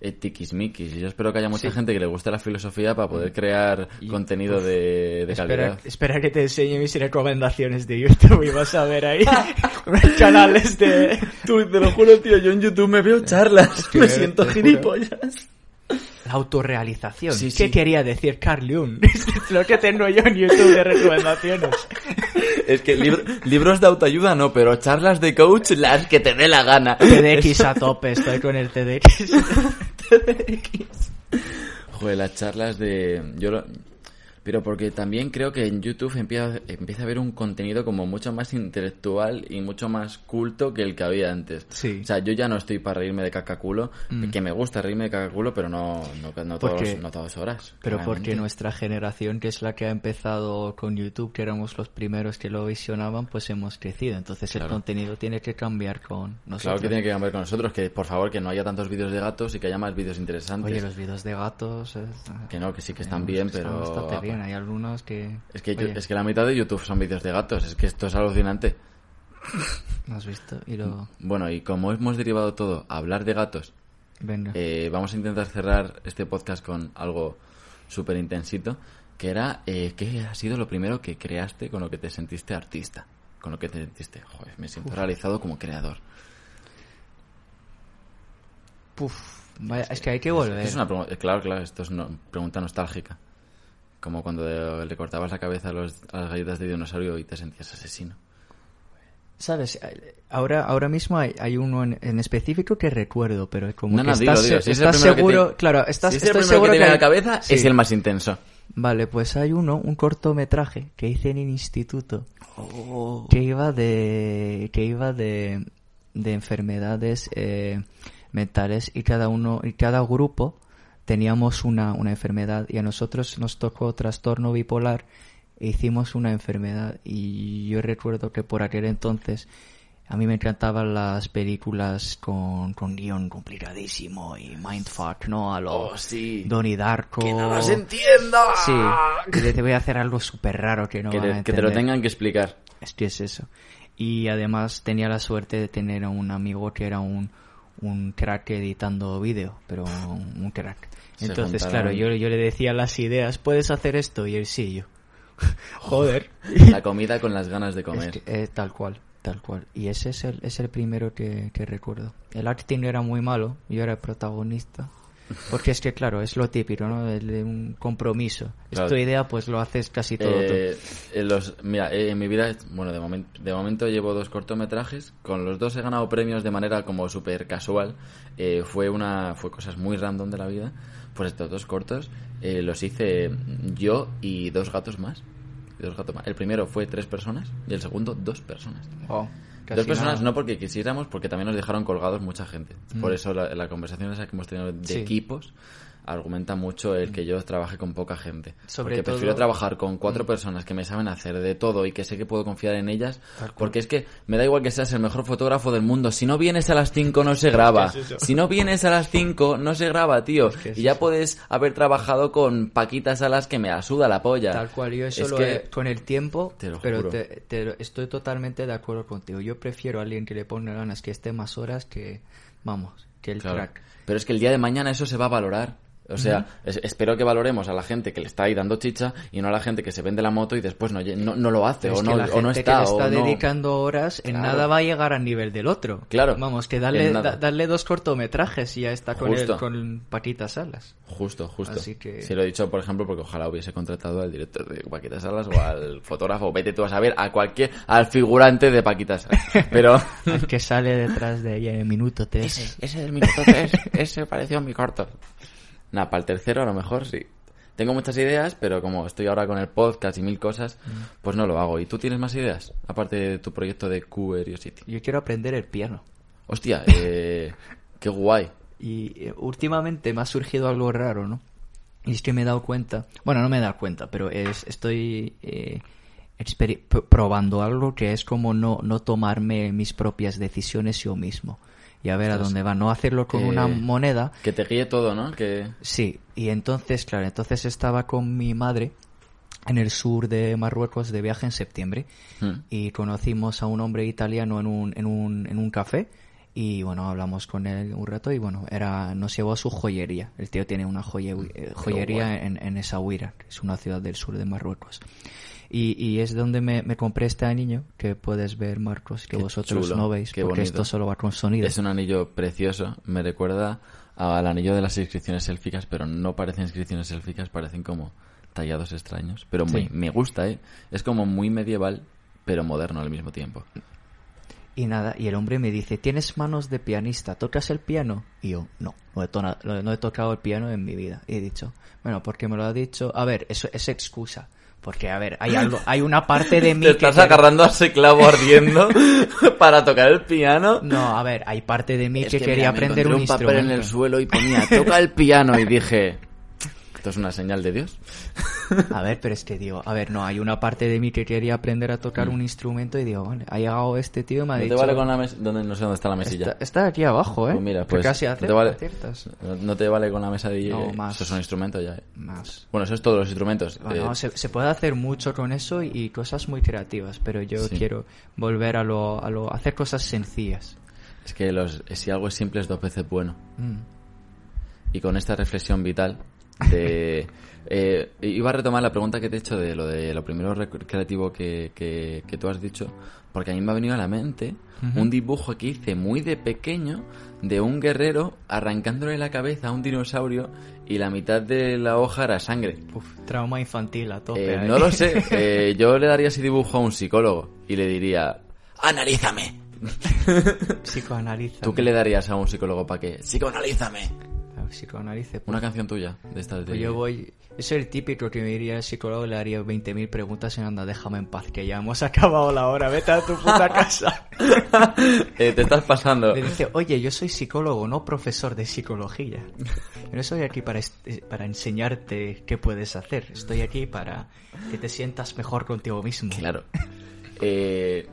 [SPEAKER 2] eh, tiquismiquis. Y yo espero que haya mucha
[SPEAKER 3] Sí.
[SPEAKER 2] gente que le guste la filosofía para poder crear
[SPEAKER 3] Y,
[SPEAKER 2] contenido de, de
[SPEAKER 3] Espera,
[SPEAKER 2] calidad.
[SPEAKER 3] espera que te enseñe mis recomendaciones de YouTube y vas a ver ahí canales de...
[SPEAKER 2] Tú, te lo juro, tío, yo en YouTube me veo charlas.
[SPEAKER 3] que
[SPEAKER 2] me siento gilipollas.
[SPEAKER 3] La autorrealización.
[SPEAKER 2] Sí,
[SPEAKER 3] ¿Qué quería decir Carl Jung? Es lo que tengo yo en YouTube de recomendaciones.
[SPEAKER 2] Es que libr- libros de autoayuda no, pero charlas de coach las que te dé la gana.
[SPEAKER 3] TDX a tope, estoy con el TDX.
[SPEAKER 2] Joder, las charlas de... Yo lo- Pero porque también creo que en YouTube empieza, empieza a haber un contenido como mucho más intelectual y mucho más culto que el que había antes.
[SPEAKER 3] Sí.
[SPEAKER 2] O sea, yo ya no estoy para reírme de cacaculo,
[SPEAKER 3] Mm.
[SPEAKER 2] que me gusta reírme de cacaculo, pero no, no, no, todos, no todas horas.
[SPEAKER 3] Pero porque nuestra generación, que es la que ha empezado con YouTube, que éramos los primeros que lo visionaban, pues hemos crecido. Entonces el contenido tiene que cambiar con nosotros.
[SPEAKER 2] Claro que tiene que cambiar con nosotros, que por favor que no haya tantos vídeos de gatos y que haya más vídeos interesantes.
[SPEAKER 3] Oye, los vídeos de gatos... es-
[SPEAKER 2] Que no, que sí que están
[SPEAKER 3] eh,
[SPEAKER 2] bien,
[SPEAKER 3] están
[SPEAKER 2] pero
[SPEAKER 3] bastante bien. Bien. Hay algunos que...
[SPEAKER 2] Es que, yo- es que la mitad de YouTube son vídeos de gatos. Es que esto es alucinante.
[SPEAKER 3] ¿no has visto? Y lo...
[SPEAKER 2] Bueno, y como hemos derivado todo a hablar de gatos,
[SPEAKER 3] Venga.
[SPEAKER 2] eh, vamos a intentar cerrar este podcast con algo súper intensito, que era, eh, ¿qué ha sido lo primero que creaste con lo que te sentiste artista? Con lo que te sentiste, joder, me siento realizado como creador.
[SPEAKER 3] Puf, vaya, es que hay que volver.
[SPEAKER 2] Es una eh, claro, claro, esto es una pregunta nostálgica. Como cuando le cortabas la cabeza a, los- a las galletas de dinosaurio y te sentías asesino.
[SPEAKER 3] ¿Sabes? Ahora, ahora mismo hay, hay uno en, en específico que recuerdo, pero es como
[SPEAKER 2] No,
[SPEAKER 3] que
[SPEAKER 2] no,
[SPEAKER 3] estás,
[SPEAKER 2] dilo. Si es el
[SPEAKER 3] estás
[SPEAKER 2] que
[SPEAKER 3] seguro...
[SPEAKER 2] te-
[SPEAKER 3] Claro, estás,
[SPEAKER 2] si es
[SPEAKER 3] estoy seguro
[SPEAKER 2] que te
[SPEAKER 3] hay-
[SPEAKER 2] la cabeza,
[SPEAKER 3] Sí.
[SPEAKER 2] es el más intenso.
[SPEAKER 3] Vale, pues hay uno, un cortometraje que hice en el instituto
[SPEAKER 2] Oh.
[SPEAKER 3] que iba de que iba de, de enfermedades eh, mentales y cada uno y cada grupo teníamos una, una enfermedad y a nosotros nos tocó trastorno bipolar e hicimos una enfermedad y yo recuerdo que por aquel entonces a mí me encantaban las películas con, con guion complicadísimo y mindfuck, ¿no? A lo
[SPEAKER 2] Oh, sí.
[SPEAKER 3] Donnie Darko.
[SPEAKER 2] ¡Que no las entiendo!
[SPEAKER 3] Sí, que te voy a hacer algo súper raro que no
[SPEAKER 2] que,
[SPEAKER 3] van
[SPEAKER 2] te,
[SPEAKER 3] a
[SPEAKER 2] que te lo tengan que explicar.
[SPEAKER 3] Es que es eso. Y además tenía la suerte de tener a un amigo que era un, un crack editando vídeo, pero un, un crack. Entonces, claro, yo, yo le decía las ideas, ¿puedes hacer esto? Y él sí, yo. Joder.
[SPEAKER 2] La comida con las ganas de
[SPEAKER 3] Es
[SPEAKER 2] comer.
[SPEAKER 3] que, eh, tal cual, tal cual. Y ese es el, es el primero que, que recuerdo. El acting era muy malo, yo era el protagonista. Porque es que, claro, es lo típico, ¿no? El de un compromiso.
[SPEAKER 2] Claro.
[SPEAKER 3] Es tu idea, pues lo haces casi todo tú.
[SPEAKER 2] Eh, en los, mira, eh, en mi vida, bueno, de, momen- de momento llevo dos cortometrajes. Con los dos he ganado premios de manera como súper casual. Eh, fue una fue cosas muy random de la vida. Pues estos dos cortos eh, los hice yo y dos gatos más. Dos gatos más. El primero fue tres personas y el segundo dos personas.
[SPEAKER 3] Oh,
[SPEAKER 2] Dos personas
[SPEAKER 3] nada.
[SPEAKER 2] no porque quisiéramos, porque también nos dejaron colgados mucha gente. Por
[SPEAKER 3] Mm.
[SPEAKER 2] eso la, la conversación esa que hemos tenido de
[SPEAKER 3] Sí.
[SPEAKER 2] equipos argumenta mucho el que yo trabaje con poca gente.
[SPEAKER 3] Sobre
[SPEAKER 2] porque
[SPEAKER 3] todo-
[SPEAKER 2] prefiero trabajar con
[SPEAKER 3] Mm.
[SPEAKER 2] cuatro personas que me saben hacer de todo y que sé que puedo confiar en ellas. Porque es que me da igual que seas el mejor fotógrafo del mundo. Si no vienes a las 5 no se graba.
[SPEAKER 3] es.
[SPEAKER 2] Si no vienes a las 5 no se graba, tío.
[SPEAKER 3] que es
[SPEAKER 2] y ya
[SPEAKER 3] eso.
[SPEAKER 2] puedes haber trabajado con Paquita Salas que me la suda la polla.
[SPEAKER 3] Tal cual, yo eso
[SPEAKER 2] Es
[SPEAKER 3] lo
[SPEAKER 2] que-
[SPEAKER 3] he- con el tiempo,
[SPEAKER 2] Te lo
[SPEAKER 3] pero
[SPEAKER 2] juro.
[SPEAKER 3] te- te estoy totalmente de acuerdo contigo. Yo prefiero a alguien que le ponga ganas, que esté más horas que, vamos, que el
[SPEAKER 2] Claro.
[SPEAKER 3] crack.
[SPEAKER 2] Pero es que el día de mañana eso se va a valorar. O sea, es- espero que valoremos a la gente que le está ahí dando chicha y no a la gente que se vende la moto y después no, no, no lo hace o
[SPEAKER 3] es
[SPEAKER 2] no,
[SPEAKER 3] que la
[SPEAKER 2] o no
[SPEAKER 3] que
[SPEAKER 2] está.
[SPEAKER 3] le está
[SPEAKER 2] o
[SPEAKER 3] dedicando horas, en
[SPEAKER 2] Claro.
[SPEAKER 3] nada va a llegar al nivel del otro.
[SPEAKER 2] Claro.
[SPEAKER 3] Vamos, que darle, da- darle dos cortometrajes y ya está con, el, con Paquita Salas.
[SPEAKER 2] Justo, justo.
[SPEAKER 3] Así que-
[SPEAKER 2] Sí, lo he dicho, por ejemplo, porque ojalá hubiese contratado al director de Paquita Salas o al fotógrafo, vete tú a saber, a cualquier, al figurante de Paquita Salas. Pero...
[SPEAKER 3] El que sale detrás de ella en minuto 3.
[SPEAKER 2] ese, ese del minuto 3, ese pareció mi corto. Nada, para el tercero a lo mejor sí. Tengo muchas ideas, pero como estoy ahora con el podcast y mil cosas, pues no lo hago. ¿Y tú tienes más ideas? Aparte de tu proyecto de Curiosity.
[SPEAKER 3] Yo quiero aprender el piano.
[SPEAKER 2] Hostia, eh, qué guay.
[SPEAKER 3] Y eh, últimamente me ha surgido algo raro, ¿no? Y es que me he dado cuenta, bueno, no me he dado cuenta, pero es, estoy eh, probando algo que es como no, no tomarme mis propias decisiones yo mismo. Y a ver a dónde va. No hacerlo con
[SPEAKER 2] que-
[SPEAKER 3] una moneda.
[SPEAKER 2] Que te guíe todo, ¿no? Que...
[SPEAKER 3] Sí, y entonces, claro, entonces estaba con mi madre en el sur de Marruecos de viaje en septiembre
[SPEAKER 2] Hmm.
[SPEAKER 3] y conocimos a un hombre italiano en un, en un, en un café y bueno, hablamos con él un rato y bueno, era nos llevó a su joyería. El tío tiene una joye- eh, joyería en, en Essaouira, que es una ciudad del sur de Marruecos. Y, y es donde me, me compré este anillo que puedes ver, Marcos, que
[SPEAKER 2] Qué
[SPEAKER 3] vosotros
[SPEAKER 2] chulo,
[SPEAKER 3] no veis, porque
[SPEAKER 2] bonito.
[SPEAKER 3] esto solo va con sonido.
[SPEAKER 2] Es un anillo precioso. Me recuerda al anillo de las inscripciones élficas, pero no parecen inscripciones élficas, parecen como tallados extraños. Pero me,
[SPEAKER 3] Sí.
[SPEAKER 2] me gusta, ¿eh? Es como muy medieval, pero moderno al mismo tiempo.
[SPEAKER 3] Y nada, y el hombre me dice, ¿tienes manos de pianista? ¿Tocas el piano? Y yo, no, no he, no he tocado el piano en mi vida. Y he dicho, bueno, porque me lo ha dicho, a ver, eso es excusa. Porque, a ver, hay algo, hay una parte de mí
[SPEAKER 2] ¿Te
[SPEAKER 3] que...
[SPEAKER 2] estás agarrando a ese clavo ardiendo para tocar el piano?
[SPEAKER 3] No, a ver, hay parte de mí
[SPEAKER 2] Es
[SPEAKER 3] que,
[SPEAKER 2] que,
[SPEAKER 3] quería
[SPEAKER 2] mira,
[SPEAKER 3] aprender un,
[SPEAKER 2] encontré papel
[SPEAKER 3] instrumento.
[SPEAKER 2] en el suelo y ponía, toca el piano, y dije, ¿esto es una señal de Dios?
[SPEAKER 3] A ver, pero es que digo, a ver, no, hay una parte de mí que quería aprender a tocar un instrumento y digo, vale, ha llegado este tío y me ha.
[SPEAKER 2] ¿No
[SPEAKER 3] dicho...
[SPEAKER 2] te vale con la mesa? ¿Dónde, no sé dónde está la mesilla.
[SPEAKER 3] Está, está aquí abajo, ¿eh?
[SPEAKER 2] Pues mira,
[SPEAKER 3] Que
[SPEAKER 2] pues.
[SPEAKER 3] casi
[SPEAKER 2] no
[SPEAKER 3] hace,
[SPEAKER 2] te vale, no- no te vale con la mesa de DJ.
[SPEAKER 3] No, más.
[SPEAKER 2] Esos son instrumentos ya. eh.
[SPEAKER 3] Más.
[SPEAKER 2] Bueno, eso es todos los instrumentos.
[SPEAKER 3] Bueno,
[SPEAKER 2] Eh,
[SPEAKER 3] se, se puede hacer mucho con eso y, cosas muy creativas, pero yo
[SPEAKER 2] Sí.
[SPEAKER 3] quiero volver a lo, a lo, hacer cosas sencillas.
[SPEAKER 2] Es que los, si algo es simple es dos veces bueno.
[SPEAKER 3] Mm.
[SPEAKER 2] Y con esta reflexión vital de... eh, iba a retomar la pregunta que te he hecho de lo de lo primero creativo que, que, que tú has dicho, porque a mí me ha venido a la mente un dibujo que hice muy de pequeño de un guerrero arrancándole la cabeza a un dinosaurio y la mitad de la hoja era sangre.
[SPEAKER 3] Uf, trauma infantil a tope.
[SPEAKER 2] Eh, no lo sé, eh, yo le daría ese dibujo a un psicólogo y le diría, analízame.
[SPEAKER 3] Psicoanaliza.
[SPEAKER 2] ¿Tú qué le darías a un psicólogo para qué? Psicoanalízame.
[SPEAKER 3] Psicoanalice. pues,
[SPEAKER 2] Una canción tuya de estas de...
[SPEAKER 3] pues yo voy... Es el típico que me diría el psicólogo, le haría 20.000 preguntas y anda, déjame en paz, que ya hemos acabado la hora, vete a tu puta casa.
[SPEAKER 2] Eh, te estás pasando.
[SPEAKER 3] Le dice, oye, yo soy psicólogo, no profesor de psicología. Yo no estoy aquí para, eh, para enseñarte qué puedes hacer. Estoy aquí para que te sientas mejor contigo mismo.
[SPEAKER 2] Claro. Eh,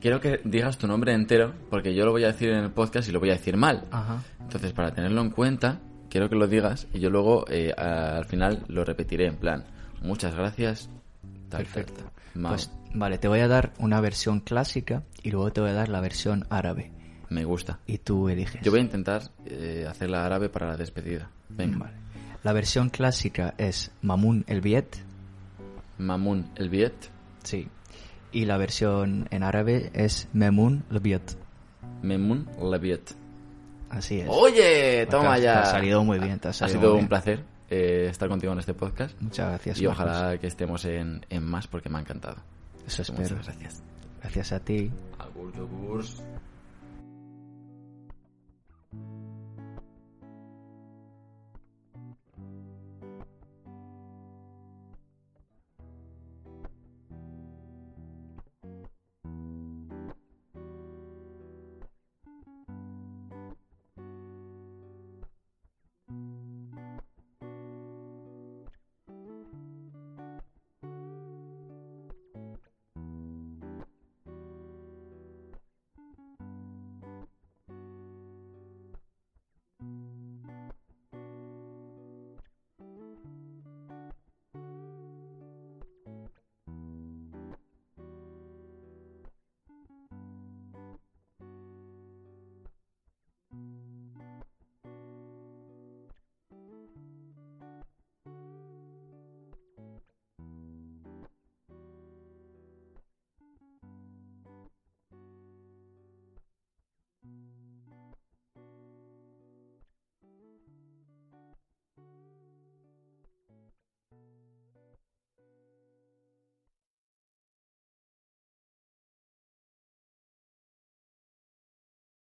[SPEAKER 2] quiero que digas tu nombre entero, porque yo lo voy a decir en el podcast y lo voy a decir mal.
[SPEAKER 3] Ajá.
[SPEAKER 2] Entonces, para tenerlo en cuenta, quiero que lo digas y yo luego eh, al final lo repetiré en plan, muchas gracias. tal,
[SPEAKER 3] Perfecto.
[SPEAKER 2] tal.
[SPEAKER 3] Pues vale, te voy a dar una versión clásica y luego te voy a dar la versión árabe.
[SPEAKER 2] me gusta.
[SPEAKER 3] Y tú eliges.
[SPEAKER 2] Yo voy a intentar eh, hacer la árabe para la despedida. Venga.
[SPEAKER 3] Vale. La versión clásica es Mamun el Biet.
[SPEAKER 2] Mamun el Biet.
[SPEAKER 3] Sí. Y la versión en árabe es Memun el Biet.
[SPEAKER 2] Memun le Biet.
[SPEAKER 3] Así es.
[SPEAKER 2] Oye,
[SPEAKER 3] Te
[SPEAKER 2] toma
[SPEAKER 3] has-
[SPEAKER 2] ya.
[SPEAKER 3] te ha salido muy bien, te ha
[SPEAKER 2] Ha sido un
[SPEAKER 3] bien.
[SPEAKER 2] placer eh, estar contigo en este podcast.
[SPEAKER 3] Muchas gracias.
[SPEAKER 2] Y
[SPEAKER 3] Marcos.
[SPEAKER 2] ojalá que estemos en, en más porque me ha encantado.
[SPEAKER 3] Eso
[SPEAKER 2] Muchas
[SPEAKER 3] espero.
[SPEAKER 2] gracias.
[SPEAKER 3] Gracias a ti.
[SPEAKER 2] Agur.